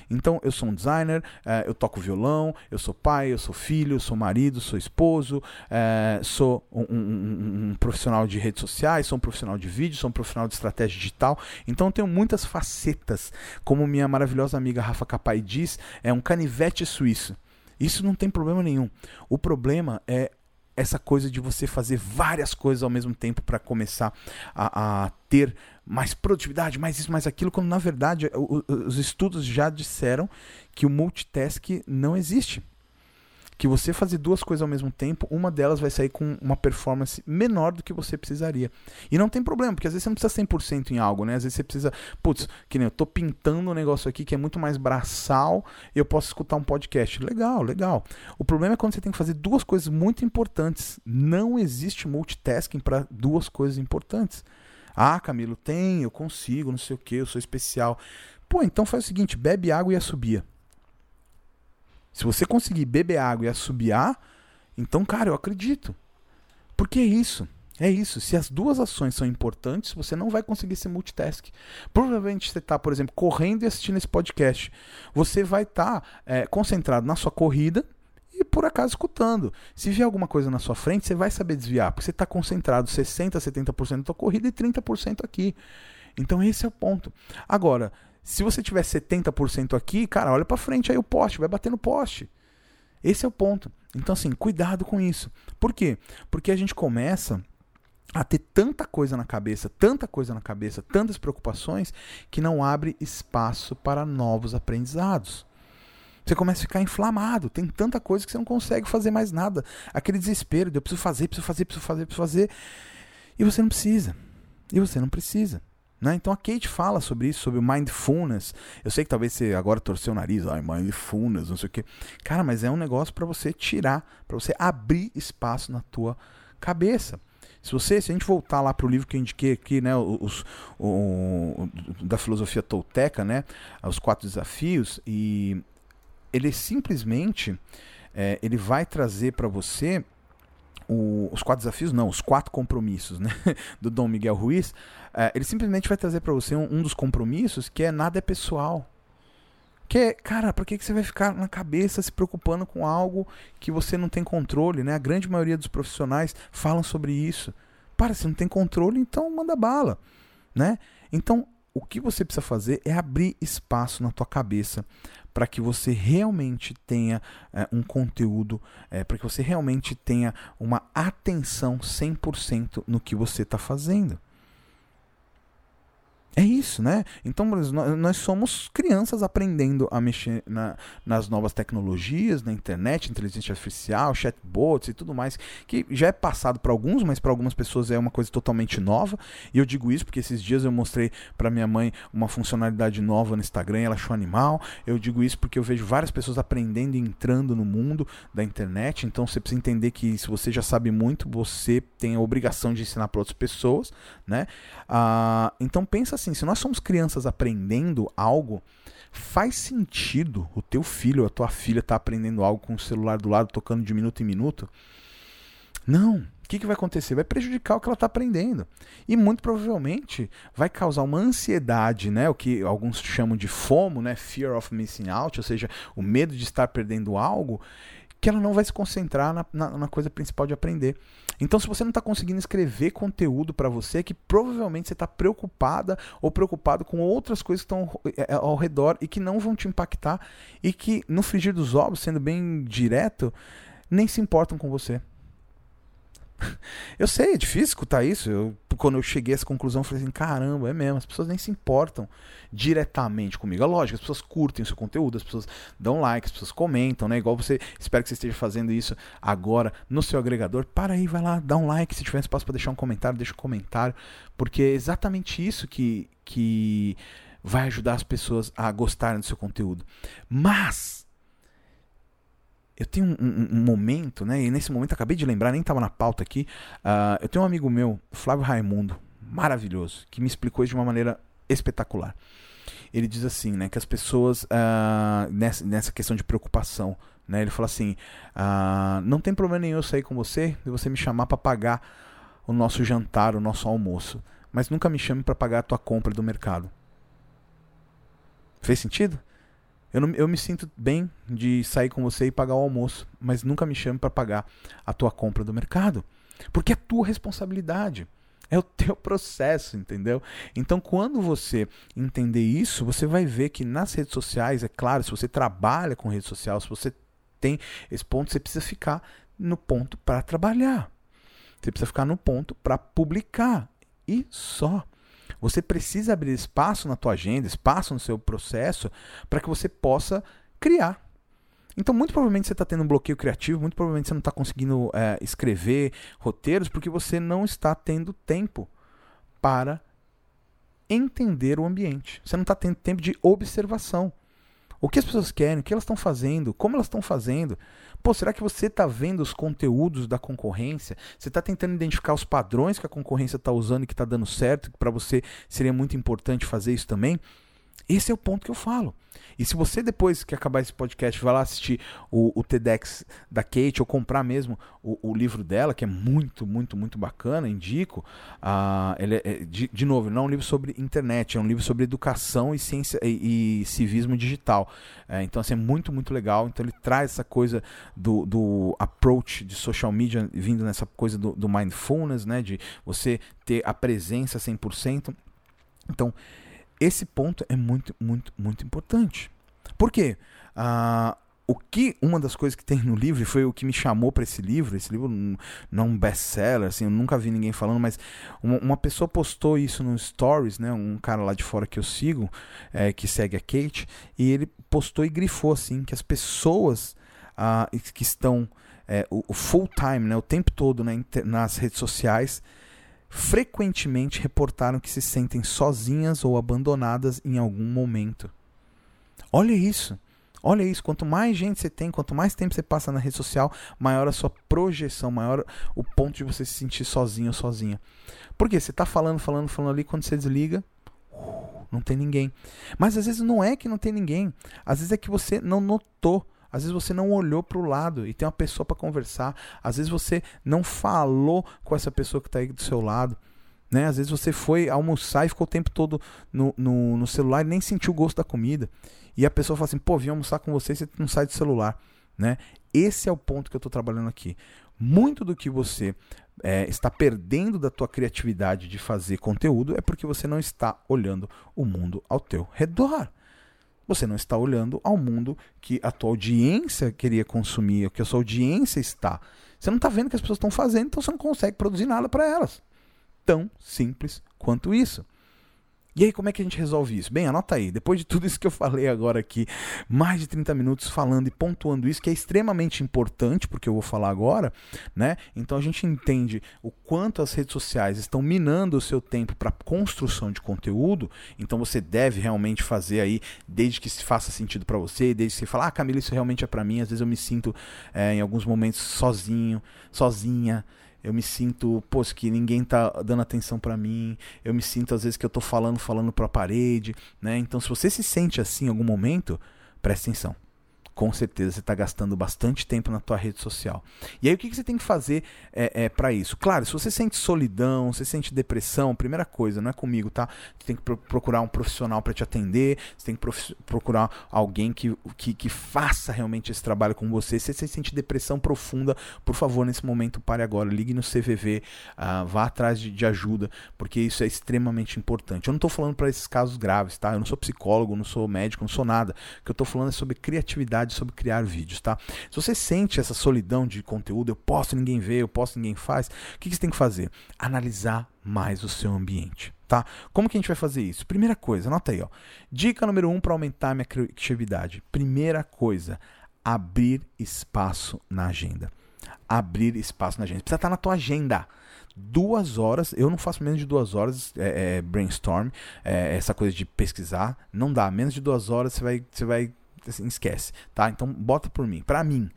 Então, eu sou um designer, eh, eu toco violão, eu sou pai, eu sou filho, eu sou marido, sou esposo, eh, sou um, um, um, profissional de redes sociais, sou um profissional de vídeo, sou um profissional de estratégia digital. Então, eu tenho muitas facetas. Como minha maravilhosa amiga Rafa Capai diz, é um canivete suíço. Isso não tem problema nenhum. O problema é essa coisa de você fazer várias coisas ao mesmo tempo para começar a, a, ter mais produtividade, mais isso, mais aquilo, quando na verdade os estudos já disseram que o multitask não existe que você fazer duas coisas ao mesmo tempo, uma delas vai sair com uma performance menor do que você precisaria. E não tem problema, porque às vezes você não precisa 100% em algo, né? Às vezes você precisa, putz, que nem eu tô pintando um negócio aqui que é muito mais braçal, eu posso escutar um podcast. Legal, legal. O problema é quando você tem que fazer duas coisas muito importantes. Não existe multitasking para duas coisas importantes. Ah, Camilo, tem, eu consigo, não sei o que, eu sou especial. Pô, então faz o seguinte, bebe água e assobia. Se você conseguir beber água e assobiar, então, cara, eu acredito. Porque é isso. É isso. Se as duas ações são importantes, você não vai conseguir ser multitask. Provavelmente você está, por exemplo, correndo e assistindo esse podcast. Você vai estar tá, é, concentrado na sua corrida e por acaso escutando. Se vier alguma coisa na sua frente, você vai saber desviar, porque você está concentrado 60%, 70% da sua corrida e 30% aqui. Então esse é o ponto. Agora, se você tiver 70% aqui, cara, olha para frente aí o poste, vai bater no poste. Esse é o ponto. Então, assim, cuidado com isso. Por quê? Porque a gente começa a ter tanta coisa na cabeça, tanta coisa na cabeça, tantas preocupações, que não abre espaço para novos aprendizados. Você começa a ficar inflamado, tem tanta coisa que você não consegue fazer mais nada. Aquele desespero de eu preciso fazer, preciso fazer, preciso fazer, preciso fazer. E você não precisa. E você não precisa. Né? Então a Kate fala sobre isso, sobre o mindfulness. Eu sei que talvez você agora torceu o nariz, ai, mindfulness, não sei o quê. Cara, mas é um negócio para você tirar, para você abrir espaço na tua cabeça. Se você, se a gente voltar lá para o livro que eu indiquei aqui, né, os, o, da filosofia tolteca, né, os quatro desafios, e ele simplesmente é, ele vai trazer para você o, os quatro desafios, não, os quatro compromissos, né, do Dom Miguel Ruiz, é, ele simplesmente vai trazer para você um, um, dos compromissos que é nada é pessoal. Que é, cara, por que, que você vai ficar na cabeça se preocupando com algo que você não tem controle, né? A grande maioria dos profissionais falam sobre isso. Para, se não tem controle, então manda bala, né? Então, o que você precisa fazer é abrir espaço na tua cabeça para que você realmente tenha é, um conteúdo, é, para que você realmente tenha uma atenção 100% no que você está fazendo. É isso, né? Então nós somos crianças aprendendo a mexer na, nas novas tecnologias, na internet, inteligência artificial, chatbots e tudo mais, que já é passado para alguns, mas para algumas pessoas é uma coisa totalmente nova. E eu digo isso porque esses dias eu mostrei para minha mãe uma funcionalidade nova no Instagram, ela achou animal. Eu digo isso porque eu vejo várias pessoas aprendendo e entrando no mundo da internet. Então você precisa entender que se você já sabe muito, você tem a obrigação de ensinar para outras pessoas, né? Ah, então pensa assim, se nós somos crianças aprendendo algo, faz sentido o teu filho ou a tua filha estar tá aprendendo algo com o celular do lado, tocando de minuto em minuto? Não. O que, que vai acontecer? Vai prejudicar o que ela está aprendendo. E muito provavelmente vai causar uma ansiedade, né? o que alguns chamam de FOMO, né? Fear of Missing Out, ou seja, o medo de estar perdendo algo, que ela não vai se concentrar na, na, na coisa principal de aprender. Então, se você não está conseguindo escrever conteúdo para você, é que provavelmente você está preocupada ou preocupado com outras coisas que estão é, é, ao redor e que não vão te impactar e que, no frigir dos ovos, sendo bem direto, nem se importam com você. Eu sei, é difícil escutar isso. Eu, quando eu cheguei a essa conclusão, eu falei assim: caramba, é mesmo, as pessoas nem se importam diretamente comigo. É lógico, as pessoas curtem o seu conteúdo, as pessoas dão like, as pessoas comentam, né? Igual você, espero que você esteja fazendo isso agora no seu agregador. Para aí, vai lá, dá um like. Se tiver espaço para deixar um comentário, deixa um comentário. Porque é exatamente isso que, que vai ajudar as pessoas a gostarem do seu conteúdo. Mas eu tenho um, um, um, momento, né? E nesse momento acabei de lembrar, nem estava na pauta aqui. Uh, eu tenho um amigo meu, Flávio Raimundo, maravilhoso, que me explicou isso de uma maneira espetacular. Ele diz assim, né, que as pessoas uh, nessa, nessa questão de preocupação, né? Ele fala assim, uh, não tem problema nenhum eu sair com você e você me chamar para pagar o nosso jantar, o nosso almoço, mas nunca me chame para pagar a tua compra do mercado. Fez sentido? Eu, não, eu me sinto bem de sair com você e pagar o almoço, mas nunca me chame para pagar a tua compra do mercado. Porque é tua responsabilidade. É o teu processo, entendeu? Então, quando você entender isso, você vai ver que nas redes sociais, é claro, se você trabalha com rede social, se você tem esse ponto, você precisa ficar no ponto para trabalhar. Você precisa ficar no ponto para publicar. E só. Você precisa abrir espaço na tua agenda, espaço no seu processo, para que você possa criar. Então, muito provavelmente você está tendo um bloqueio criativo, muito provavelmente você não está conseguindo é, escrever roteiros, porque você não está tendo tempo para entender o ambiente. Você não está tendo tempo de observação. O que as pessoas querem, o que elas estão fazendo, como elas estão fazendo. Pô, será que você está vendo os conteúdos da concorrência? Você está tentando identificar os padrões que a concorrência está usando e que está dando certo, para você seria muito importante fazer isso também? Esse é o ponto que eu falo. E se você, depois que acabar esse podcast, vai lá assistir o, o TEDx da Kate ou comprar mesmo o, o, livro dela, que é muito, muito, muito bacana, indico. Uh, ele é, é, de, de novo, não é um livro sobre internet, é um livro sobre educação e ciência e, e civismo digital. É, então, assim, é muito, muito legal. Então, ele traz essa coisa do, do approach de social media, vindo nessa coisa do, do mindfulness, né? De você ter a presença 100%. Então, esse ponto é muito, muito, muito importante. Por quê? Ah, o que uma das coisas que tem no livro foi o que me chamou para esse livro. Esse livro não é um best-seller, assim, eu nunca vi ninguém falando, mas uma, uma, pessoa postou isso no Stories, né? Um cara lá de fora que eu sigo, é, que segue a Kate, e ele postou e grifou assim que as pessoas ah, que estão é, o, o full time, né? O tempo todo né, nas redes sociais frequentemente reportaram que se sentem sozinhas ou abandonadas em algum momento. Olha isso. Olha isso, quanto mais gente você tem, quanto mais tempo você passa na rede social, maior a sua projeção, maior o ponto de você se sentir sozinho ou sozinha. Porque você está falando, falando, falando ali, quando você desliga, não tem ninguém. Mas às vezes não é que não tem ninguém, às vezes é que você não notou às vezes você não olhou para o lado e tem uma pessoa para conversar. Às vezes você não falou com essa pessoa que está aí do seu lado. Né? Às vezes você foi almoçar e ficou o tempo todo no, no, no, celular e nem sentiu o gosto da comida. E a pessoa fala assim: pô, vim almoçar com você e você não sai do celular. Né? Esse é o ponto que eu estou trabalhando aqui. Muito do que você é, está perdendo da tua criatividade de fazer conteúdo é porque você não está olhando o mundo ao teu redor. Você não está olhando ao mundo que a tua audiência queria consumir, o que a sua audiência está. Você não está vendo o que as pessoas estão fazendo, então você não consegue produzir nada para elas. Tão simples quanto isso. E aí, como é que a gente resolve isso? Bem, anota aí. Depois de tudo isso que eu falei agora aqui, mais de 30 minutos falando e pontuando isso, que é extremamente importante, porque eu vou falar agora, né? Então a gente entende o quanto as redes sociais estão minando o seu tempo para construção de conteúdo. Então você deve realmente fazer aí, desde que se faça sentido para você, desde que você fala, ah, Camila, isso realmente é para mim. Às vezes eu me sinto é, em alguns momentos sozinho, sozinha eu me sinto, pô, que ninguém tá dando atenção para mim. Eu me sinto às vezes que eu tô falando, falando para a parede, né? Então, se você se sente assim em algum momento, preste atenção com certeza você está gastando bastante tempo na tua rede social. E aí o que, que você tem que fazer é, é para isso? Claro, se você sente solidão, você sente depressão, primeira coisa, não é comigo, tá? Você tem que pro procurar um profissional para te atender, você tem que procurar alguém que, que, que, faça realmente esse trabalho com você. Se você sente depressão profunda, por favor, nesse momento pare agora, ligue no CVV, uh, ah, vá atrás de, de, ajuda, porque isso é extremamente importante. Eu não estou falando para esses casos graves, tá? Eu não sou psicólogo, não sou médico, não sou nada. O que eu estou falando é sobre criatividade criatividade sobre criar vídeos, tá? Se você sente essa solidão de conteúdo, eu posto, ninguém vê, eu posto, ninguém faz, o que, que você tem que fazer? Analisar mais o seu ambiente, tá? Como que a gente vai fazer isso? Primeira coisa, anota aí, ó. Dica número um para aumentar a minha criatividade. Primeira coisa, abrir espaço na agenda. Abrir espaço na agenda. Precisa estar na tua agenda duas horas. Eu não faço menos de duas horas é, é, brainstorm, é, essa coisa de pesquisar. Não dá. Menos de duas horas você vai. Você vai assim, esquece. Tá? Então bota por mim. Para mim.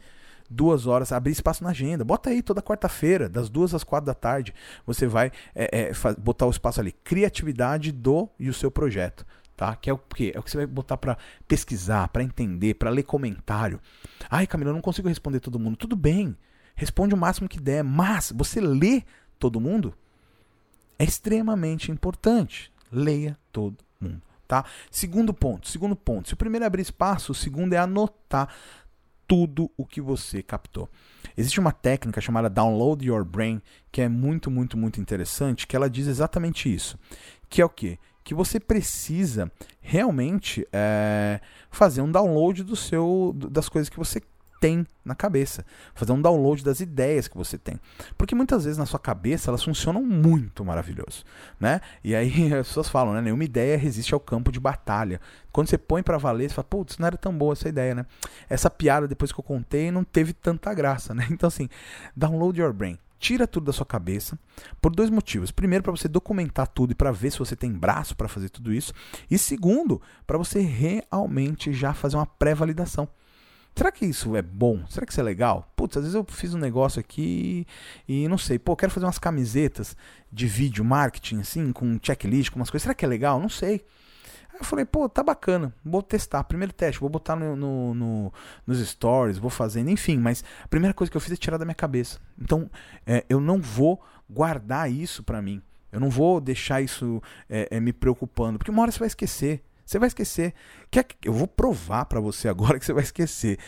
Duas horas, abrir espaço na agenda. Bota aí toda quarta-feira, das duas às quatro da tarde. Você vai é, é, botar o espaço ali. Criatividade do e o seu projeto. Tá? Que é o que É o que você vai botar para pesquisar, para entender, para ler comentário. Ai, Camila, eu não consigo responder todo mundo. Tudo bem. Responde o máximo que der, mas você lê todo mundo é extremamente importante. Leia todo mundo, tá? Segundo ponto, segundo ponto. Se o primeiro é abrir espaço, o segundo é anotar tudo o que você captou. Existe uma técnica chamada Download Your Brain que é muito, muito, muito interessante, que ela diz exatamente isso. Que é o quê? Que você precisa realmente é, fazer um download do seu, das coisas que você tem na cabeça, fazer um download das ideias que você tem. Porque muitas vezes na sua cabeça elas funcionam muito maravilhoso, né? E aí as pessoas falam, né, nenhuma ideia resiste ao campo de batalha. Quando você põe para valer, você fala, putz, não era tão boa essa ideia, né? Essa piada depois que eu contei não teve tanta graça, né? Então assim, download your brain. Tira tudo da sua cabeça por dois motivos. Primeiro, para você documentar tudo e para ver se você tem braço para fazer tudo isso. E segundo, para você realmente já fazer uma pré-validação. Será que isso é bom? Será que isso é legal? Putz, às vezes eu fiz um negócio aqui e não sei, pô, quero fazer umas camisetas de vídeo marketing, assim, com checklist, com umas coisas. Será que é legal? Não sei. Aí eu falei, pô, tá bacana, vou testar. Primeiro teste, vou botar no, no, no, nos stories, vou fazendo, enfim. Mas a primeira coisa que eu fiz é tirar da minha cabeça. Então, é, eu não vou guardar isso pra mim. Eu não vou deixar isso é, é, me preocupando, porque uma hora você vai esquecer. Você vai esquecer. Quer que eu vou provar para você agora que você vai esquecer.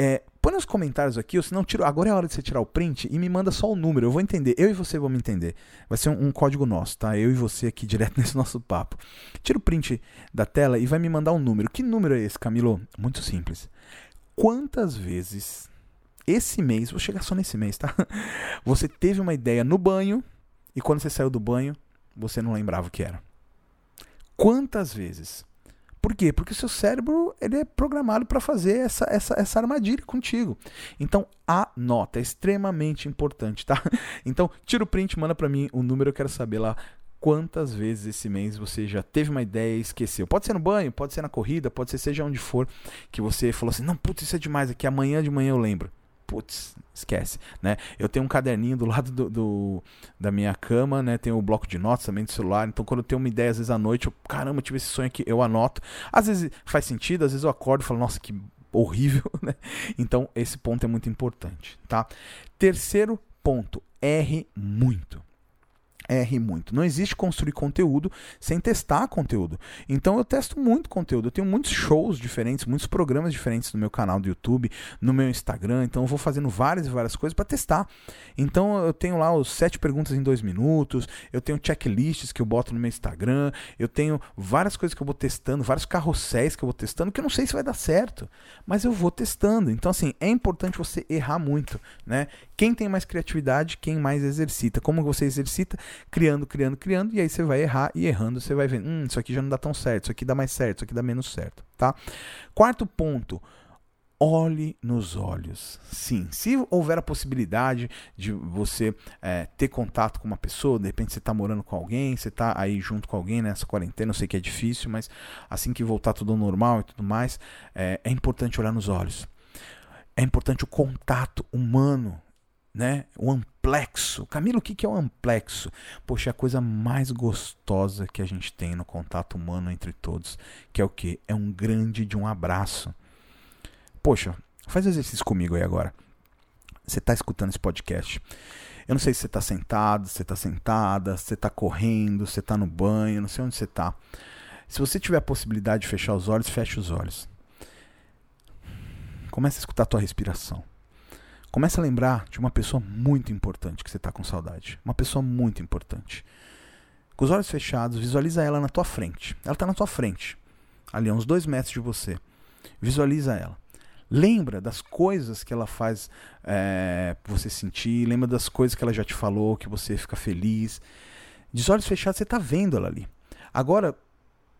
É, põe nos comentários aqui, ou se não, tira, agora é a hora de você tirar o print e me manda só o número. Eu vou entender. Eu e você vamos entender. Vai ser um, um, código nosso, tá? Eu e você aqui direto nesse nosso papo. Tira o print da tela e vai me mandar um número. Que número é esse, Camilo? Muito simples. Quantas vezes esse mês, vou chegar só nesse mês, tá? Você teve uma ideia no banho e quando você saiu do banho, você não lembrava o que era. Quantas vezes? Por quê? Porque o seu cérebro ele é programado para fazer essa, essa, essa armadilha contigo. Então, anota, é extremamente importante, tá? Então, tira o print, manda para mim o número, eu quero saber lá quantas vezes esse mês você já teve uma ideia e esqueceu. Pode ser no banho, pode ser na corrida, pode ser seja onde for, que você falou assim: não, putz, isso é demais aqui, amanhã de manhã eu lembro putz, esquece, né? Eu tenho um caderninho do lado do, do, da minha cama, né? Tem o bloco de notas também do celular. Então, quando eu tenho uma ideia, às vezes à noite, eu, caramba, eu tive esse sonho aqui, eu anoto. Às vezes faz sentido, às vezes eu acordo e falo, nossa, que horrível, né? Então, esse ponto é muito importante, tá? Terceiro ponto, erre muito erre muito. Não existe construir conteúdo sem testar conteúdo. Então eu testo muito conteúdo. Eu tenho muitos shows diferentes, muitos programas diferentes no meu canal do YouTube, no meu Instagram. Então eu vou fazendo várias e várias coisas para testar. Então eu tenho lá os sete perguntas em dois minutos. Eu tenho checklists que eu boto no meu Instagram. Eu tenho várias coisas que eu vou testando, vários carrosséis que eu vou testando, que eu não sei se vai dar certo, mas eu vou testando. Então assim é importante você errar muito, né? Quem tem mais criatividade, quem mais exercita. Como você exercita? Criando, criando, criando, e aí você vai errar e errando você vai vendo, hum, isso aqui já não dá tão certo, isso aqui dá mais certo, isso aqui dá menos certo, tá? Quarto ponto, olhe nos olhos. Sim, se houver a possibilidade de você é, ter contato com uma pessoa, de repente você está morando com alguém, você está aí junto com alguém nessa quarentena, eu sei que é difícil, mas assim que voltar tudo normal e tudo mais, é, é importante olhar nos olhos. É importante o contato humano né? O amplexo. Camilo, o que é o amplexo? Poxa, é a coisa mais gostosa que a gente tem no contato humano entre todos, que é o que? É um grande de um abraço. Poxa, faz exercício comigo aí agora. Você está escutando esse podcast. Eu não sei se você está sentado, se você está sentada, se você está correndo, se você está no banho, não sei onde você está. Se você tiver a possibilidade de fechar os olhos, feche os olhos. Comece a escutar a tua respiração. Começa a lembrar de uma pessoa muito importante que você está com saudade. Uma pessoa muito importante. Com os olhos fechados, visualiza ela na tua frente. Ela está na tua frente. Ali a uns dois metros de você. Visualiza ela. Lembra das coisas que ela faz é, você sentir, lembra das coisas que ela já te falou, que você fica feliz. De olhos fechados, você está vendo ela ali. Agora,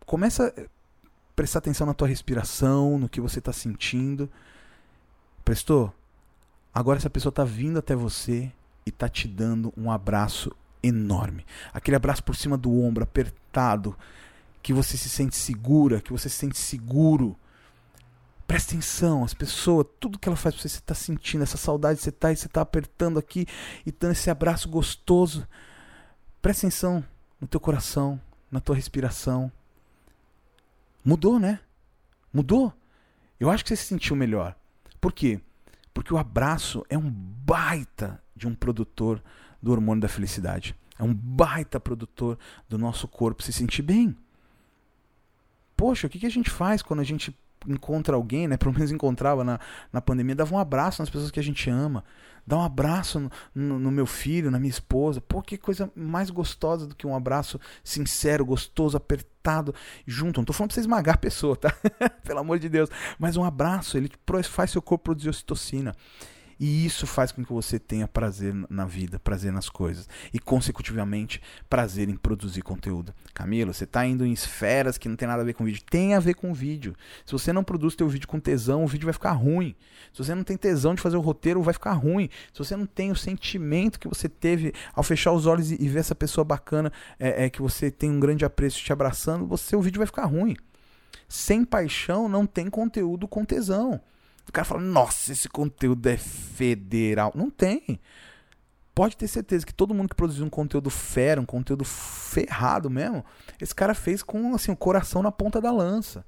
começa a prestar atenção na tua respiração, no que você está sentindo. Prestou? Agora essa pessoa está vindo até você e está te dando um abraço enorme. Aquele abraço por cima do ombro, apertado, que você se sente segura, que você se sente seguro Presta atenção, as pessoas, tudo que ela faz pra você, você tá sentindo, essa saudade você tá e você tá apertando aqui e dando esse abraço gostoso. Presta atenção no teu coração, na tua respiração. Mudou, né? Mudou. Eu acho que você se sentiu melhor. Por quê? Porque o abraço é um baita de um produtor do hormônio da felicidade. É um baita produtor do nosso corpo se sentir bem. Poxa, o que, que a gente faz quando a gente encontra alguém, né? Pelo menos encontrava na, na pandemia, dava um abraço nas pessoas que a gente ama. Dá um abraço no, no, no, meu filho, na minha esposa. Pô, que coisa mais gostosa do que um abraço sincero, gostoso, apertado, junto. Não tô falando pra você esmagar a pessoa, tá? Pelo amor de Deus. Mas um abraço, ele faz seu corpo produzir ocitocina. E isso faz com que você tenha prazer na vida, prazer nas coisas. E, consecutivamente, prazer em produzir conteúdo. Camilo, você está indo em esferas que não tem nada a ver com vídeo. Tem a ver com vídeo. Se você não produz teu vídeo com tesão, o vídeo vai ficar ruim. Se você não tem tesão de fazer o roteiro, vai ficar ruim. Se você não tem o sentimento que você teve ao fechar os olhos e, ver essa pessoa bacana, é, é que você tem um grande apreço te abraçando, você o vídeo vai ficar ruim. Sem paixão não tem conteúdo com tesão. O cara fala, nossa, esse conteúdo é federal. Não tem. Pode ter certeza que todo mundo que produziu um conteúdo fera, um conteúdo ferrado mesmo, esse cara fez com assim, o coração na ponta da lança,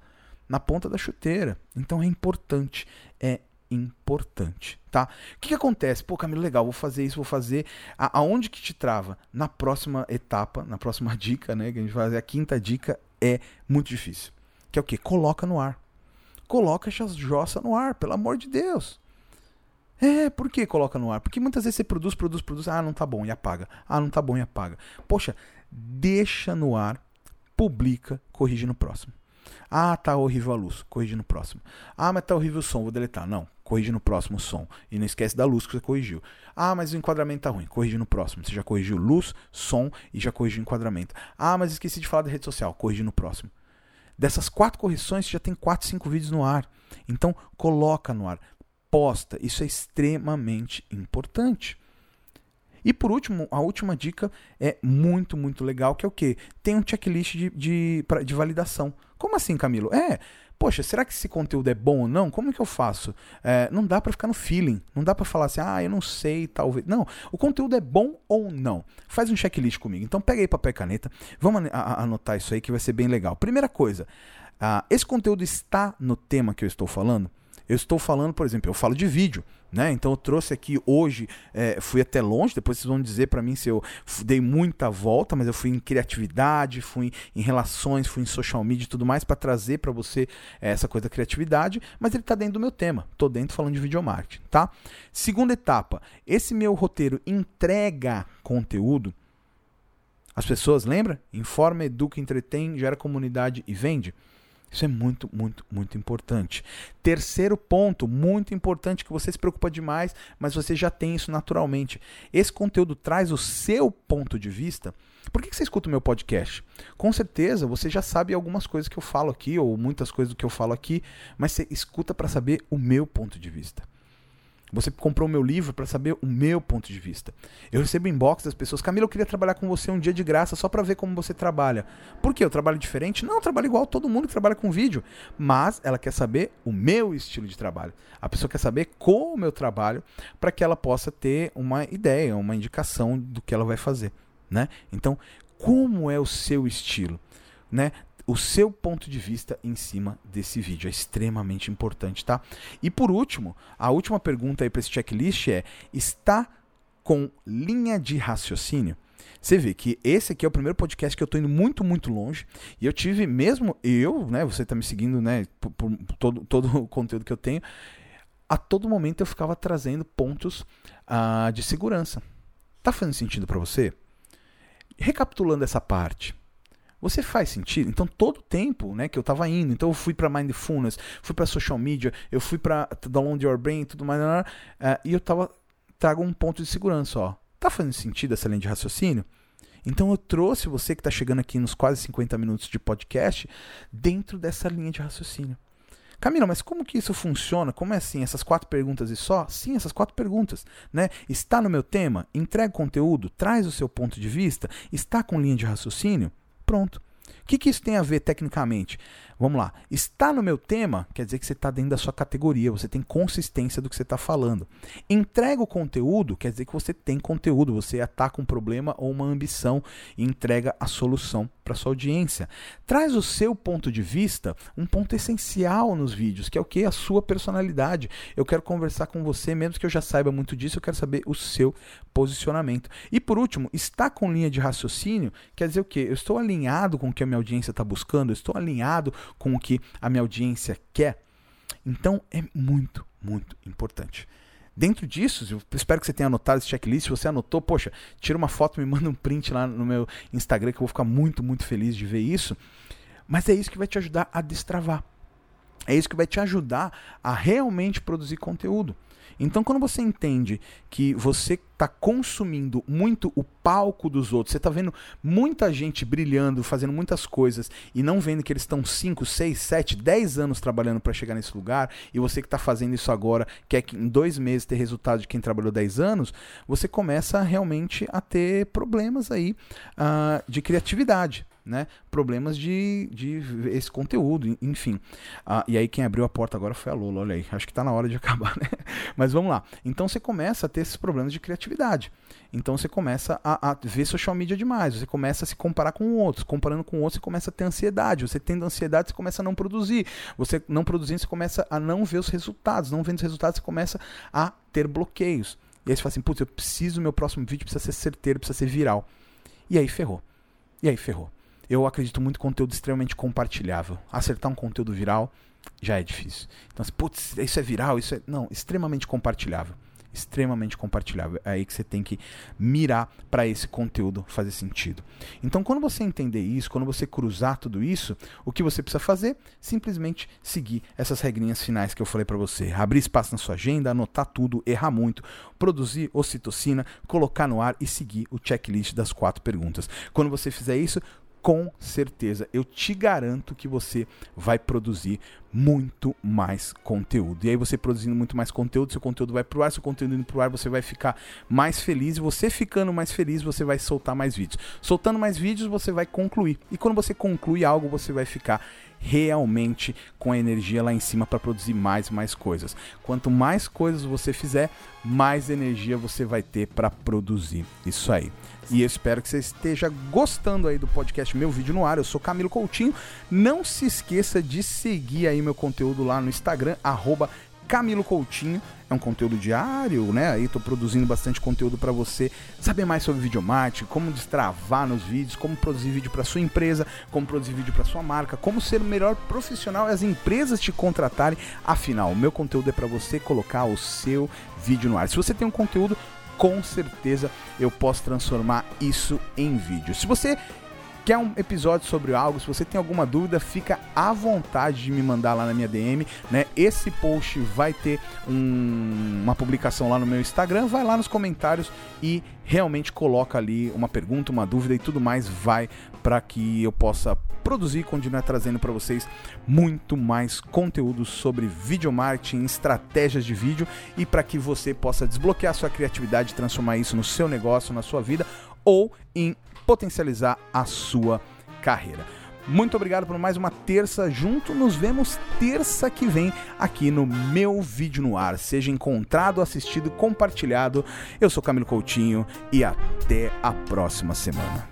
na ponta da chuteira. Então é importante, é importante, tá? O que, que acontece? Pô, Camilo, legal, vou fazer isso, vou fazer. A, aonde que te trava? Na próxima etapa, na próxima dica, né? Que a gente vai fazer, a quinta dica é muito difícil. Que é o quê? Coloca no ar coloca essas jossa no ar, pelo amor de Deus. É, por que coloca no ar? Porque muitas vezes você produz, produz, produz, ah, não tá bom e apaga. Ah, não tá bom e apaga. Poxa, deixa no ar, publica, corrige no próximo. Ah, tá horrível a luz, corrige no próximo. Ah, mas tá horrível o som, vou deletar. Não, corrige no próximo som. E não esquece da luz que você corrigiu. Ah, mas o enquadramento tá ruim, corrige no próximo. Você já corrigiu luz, som e já corrigiu o enquadramento. Ah, mas esqueci de falar da rede social, corrige no próximo. Dessas quatro correções, você já tem quatro, cinco vídeos no ar. Então, coloca no ar. Posta. Isso é extremamente importante. E por último, a última dica é muito, muito legal, que é o quê? Tem um checklist de, de, de validação. Como assim, Camilo? É, poxa, será que esse conteúdo é bom ou não? Como que eu faço? É, não dá para ficar no feeling, não dá para falar assim, ah, eu não sei, talvez. Não, o conteúdo é bom ou não? Faz um checklist comigo. Então pega aí papel e caneta, vamos anotar isso aí que vai ser bem legal. Primeira coisa, uh, esse conteúdo está no tema que eu estou falando? Eu estou falando, por exemplo, eu falo de vídeo, né? Então eu trouxe aqui hoje, é, fui até longe, depois vocês vão dizer para mim se eu dei muita volta, mas eu fui em criatividade, fui em relações, fui em social media e tudo mais para trazer para você é, essa coisa da criatividade, mas ele está dentro do meu tema. Tô dentro falando de videomarketing, tá? Segunda etapa, esse meu roteiro entrega conteúdo. As pessoas, lembra? Informa, educa, entretém, gera comunidade e vende. Isso é muito, muito, muito importante. Terceiro ponto, muito importante, que você se preocupa demais, mas você já tem isso naturalmente. Esse conteúdo traz o seu ponto de vista. Por que você escuta o meu podcast? Com certeza você já sabe algumas coisas que eu falo aqui, ou muitas coisas do que eu falo aqui, mas você escuta para saber o meu ponto de vista. Você comprou meu livro para saber o meu ponto de vista. Eu recebo inbox das pessoas, Camila, eu queria trabalhar com você um dia de graça só para ver como você trabalha. Por quê? Eu trabalho diferente? Não, eu trabalho igual todo mundo que trabalha com vídeo. Mas ela quer saber o meu estilo de trabalho. A pessoa quer saber como eu trabalho para que ela possa ter uma ideia, uma indicação do que ela vai fazer. Né? Então, como é o seu estilo? Né? O seu ponto de vista em cima desse vídeo. É extremamente importante, tá? E por último, a última pergunta aí para esse checklist é: está com linha de raciocínio? Você vê que esse aqui é o primeiro podcast que eu tô indo muito, muito longe. E eu tive mesmo, eu, né? Você tá me seguindo, né? Por, por todo, todo o conteúdo que eu tenho. A todo momento eu ficava trazendo pontos uh, de segurança. Tá fazendo sentido para você? Recapitulando essa parte, Você faz sentido? Então, todo tempo né, que eu estava indo, então eu fui para Mindfulness, fui para social media, eu fui para Download Your Brain e tudo mais, uh, e eu tava, trago um ponto de segurança, ó. Tá fazendo sentido essa linha de raciocínio? Então eu trouxe você que está chegando aqui nos quase 50 minutos de podcast dentro dessa linha de raciocínio. Camila, mas como que isso funciona? Como é assim? Essas quatro perguntas e só? Sim, essas quatro perguntas. Né? Está no meu tema? Entrega conteúdo? Traz o seu ponto de vista? Está com linha de raciocínio? Pronto. O que, que isso tem a ver tecnicamente? Vamos lá. Está no meu tema, quer dizer que você está dentro da sua categoria, você tem consistência do que você está falando. Entrega o conteúdo, quer dizer que você tem conteúdo, você ataca um problema ou uma ambição e entrega a solução para sua audiência. Traz o seu ponto de vista, um ponto essencial nos vídeos, que é o que? A sua personalidade. Eu quero conversar com você, mesmo que eu já saiba muito disso, eu quero saber o seu posicionamento. E por último, está com linha de raciocínio, quer dizer o que? Eu estou alinhado com o que a minha audiência está buscando, eu estou alinhado com o que a minha audiência quer. Então é muito, muito importante. Dentro disso, eu espero que você tenha anotado esse checklist. Se você anotou, poxa, tira uma foto, me manda um print lá no meu Instagram, que eu vou ficar muito, muito feliz de ver isso. Mas é isso que vai te ajudar a destravar. É isso que vai te ajudar a realmente produzir conteúdo. Então, quando você entende que você está consumindo muito o palco dos outros, você está vendo muita gente brilhando, fazendo muitas coisas e não vendo que eles estão 5, 6, 7, 10 anos trabalhando para chegar nesse lugar, e você que está fazendo isso agora quer que em dois meses ter resultado de quem trabalhou 10 anos, você começa realmente a ter problemas aí uh, de criatividade né, problemas de, de esse conteúdo, enfim. Ah, e aí quem abriu a porta agora foi a Lola, olha aí, acho que está na hora de acabar, né? Mas vamos lá. Então você começa a ter esses problemas de criatividade. Então você começa a, a ver social media demais, você começa a se comparar com outros, comparando com outros você começa a ter ansiedade, você tendo ansiedade você começa a não produzir, você não produzindo você começa a não ver os resultados, não vendo os resultados você começa a ter bloqueios. E aí você fala assim, putz, eu preciso, meu próximo vídeo precisa ser certeiro, precisa ser viral. E aí ferrou. E aí ferrou. Eu acredito muito em conteúdo extremamente compartilhável. Acertar um conteúdo viral já é difícil. Então, putz, isso é viral, isso é. Não, extremamente compartilhável. Extremamente compartilhável. É aí que você tem que mirar para esse conteúdo fazer sentido. Então, quando você entender isso, quando você cruzar tudo isso, o que você precisa fazer? Simplesmente seguir essas regrinhas finais que eu falei para você. Abrir espaço na sua agenda, anotar tudo, errar muito, produzir ocitocina, colocar no ar e seguir o checklist das quatro perguntas. Quando você fizer isso, com certeza, eu te garanto que você vai produzir muito mais conteúdo. E aí você produzindo muito mais conteúdo, seu conteúdo vai pro ar, seu conteúdo indo pro ar, você vai ficar mais feliz, e você ficando mais feliz, você vai soltar mais vídeos. Soltando mais vídeos, você vai concluir. E quando você conclui algo, você vai ficar realmente com a energia lá em cima para produzir mais e mais coisas. Quanto mais coisas você fizer, mais energia você vai ter para produzir. Isso aí. E eu espero que você esteja gostando aí do podcast Meu Vídeo no Ar. Eu sou Camilo Coutinho. Não se esqueça de seguir aí meu conteúdo lá no Instagram, arroba Camilo Coutinho. É um conteúdo diário, né? Aí tô produzindo bastante conteúdo para você saber mais sobre videomarketing, como destravar nos vídeos, como produzir vídeo para sua empresa, como produzir vídeo para sua marca, como ser o melhor profissional e as empresas te contratarem. Afinal, o meu conteúdo é para você colocar o seu vídeo no ar. Se você tem um conteúdo com certeza eu posso transformar isso em vídeo. Se você quer um episódio sobre algo, se você tem alguma dúvida, fica à vontade de me mandar lá na minha DM, né? Esse post vai ter um, uma publicação lá no meu Instagram, vai lá nos comentários e realmente coloca ali uma pergunta, uma dúvida e tudo mais. Vai para que eu possa produzir e continuar trazendo para vocês muito mais conteúdo sobre videomarketing, estratégias de vídeo e para que você possa desbloquear sua criatividade, transformar isso no seu negócio, na sua vida ou em potencializar a sua carreira. Muito obrigado por mais uma terça junto. Nos vemos terça que vem aqui no meu vídeo no ar. Seja encontrado, assistido, compartilhado. Eu sou Camilo Coutinho e até a próxima semana.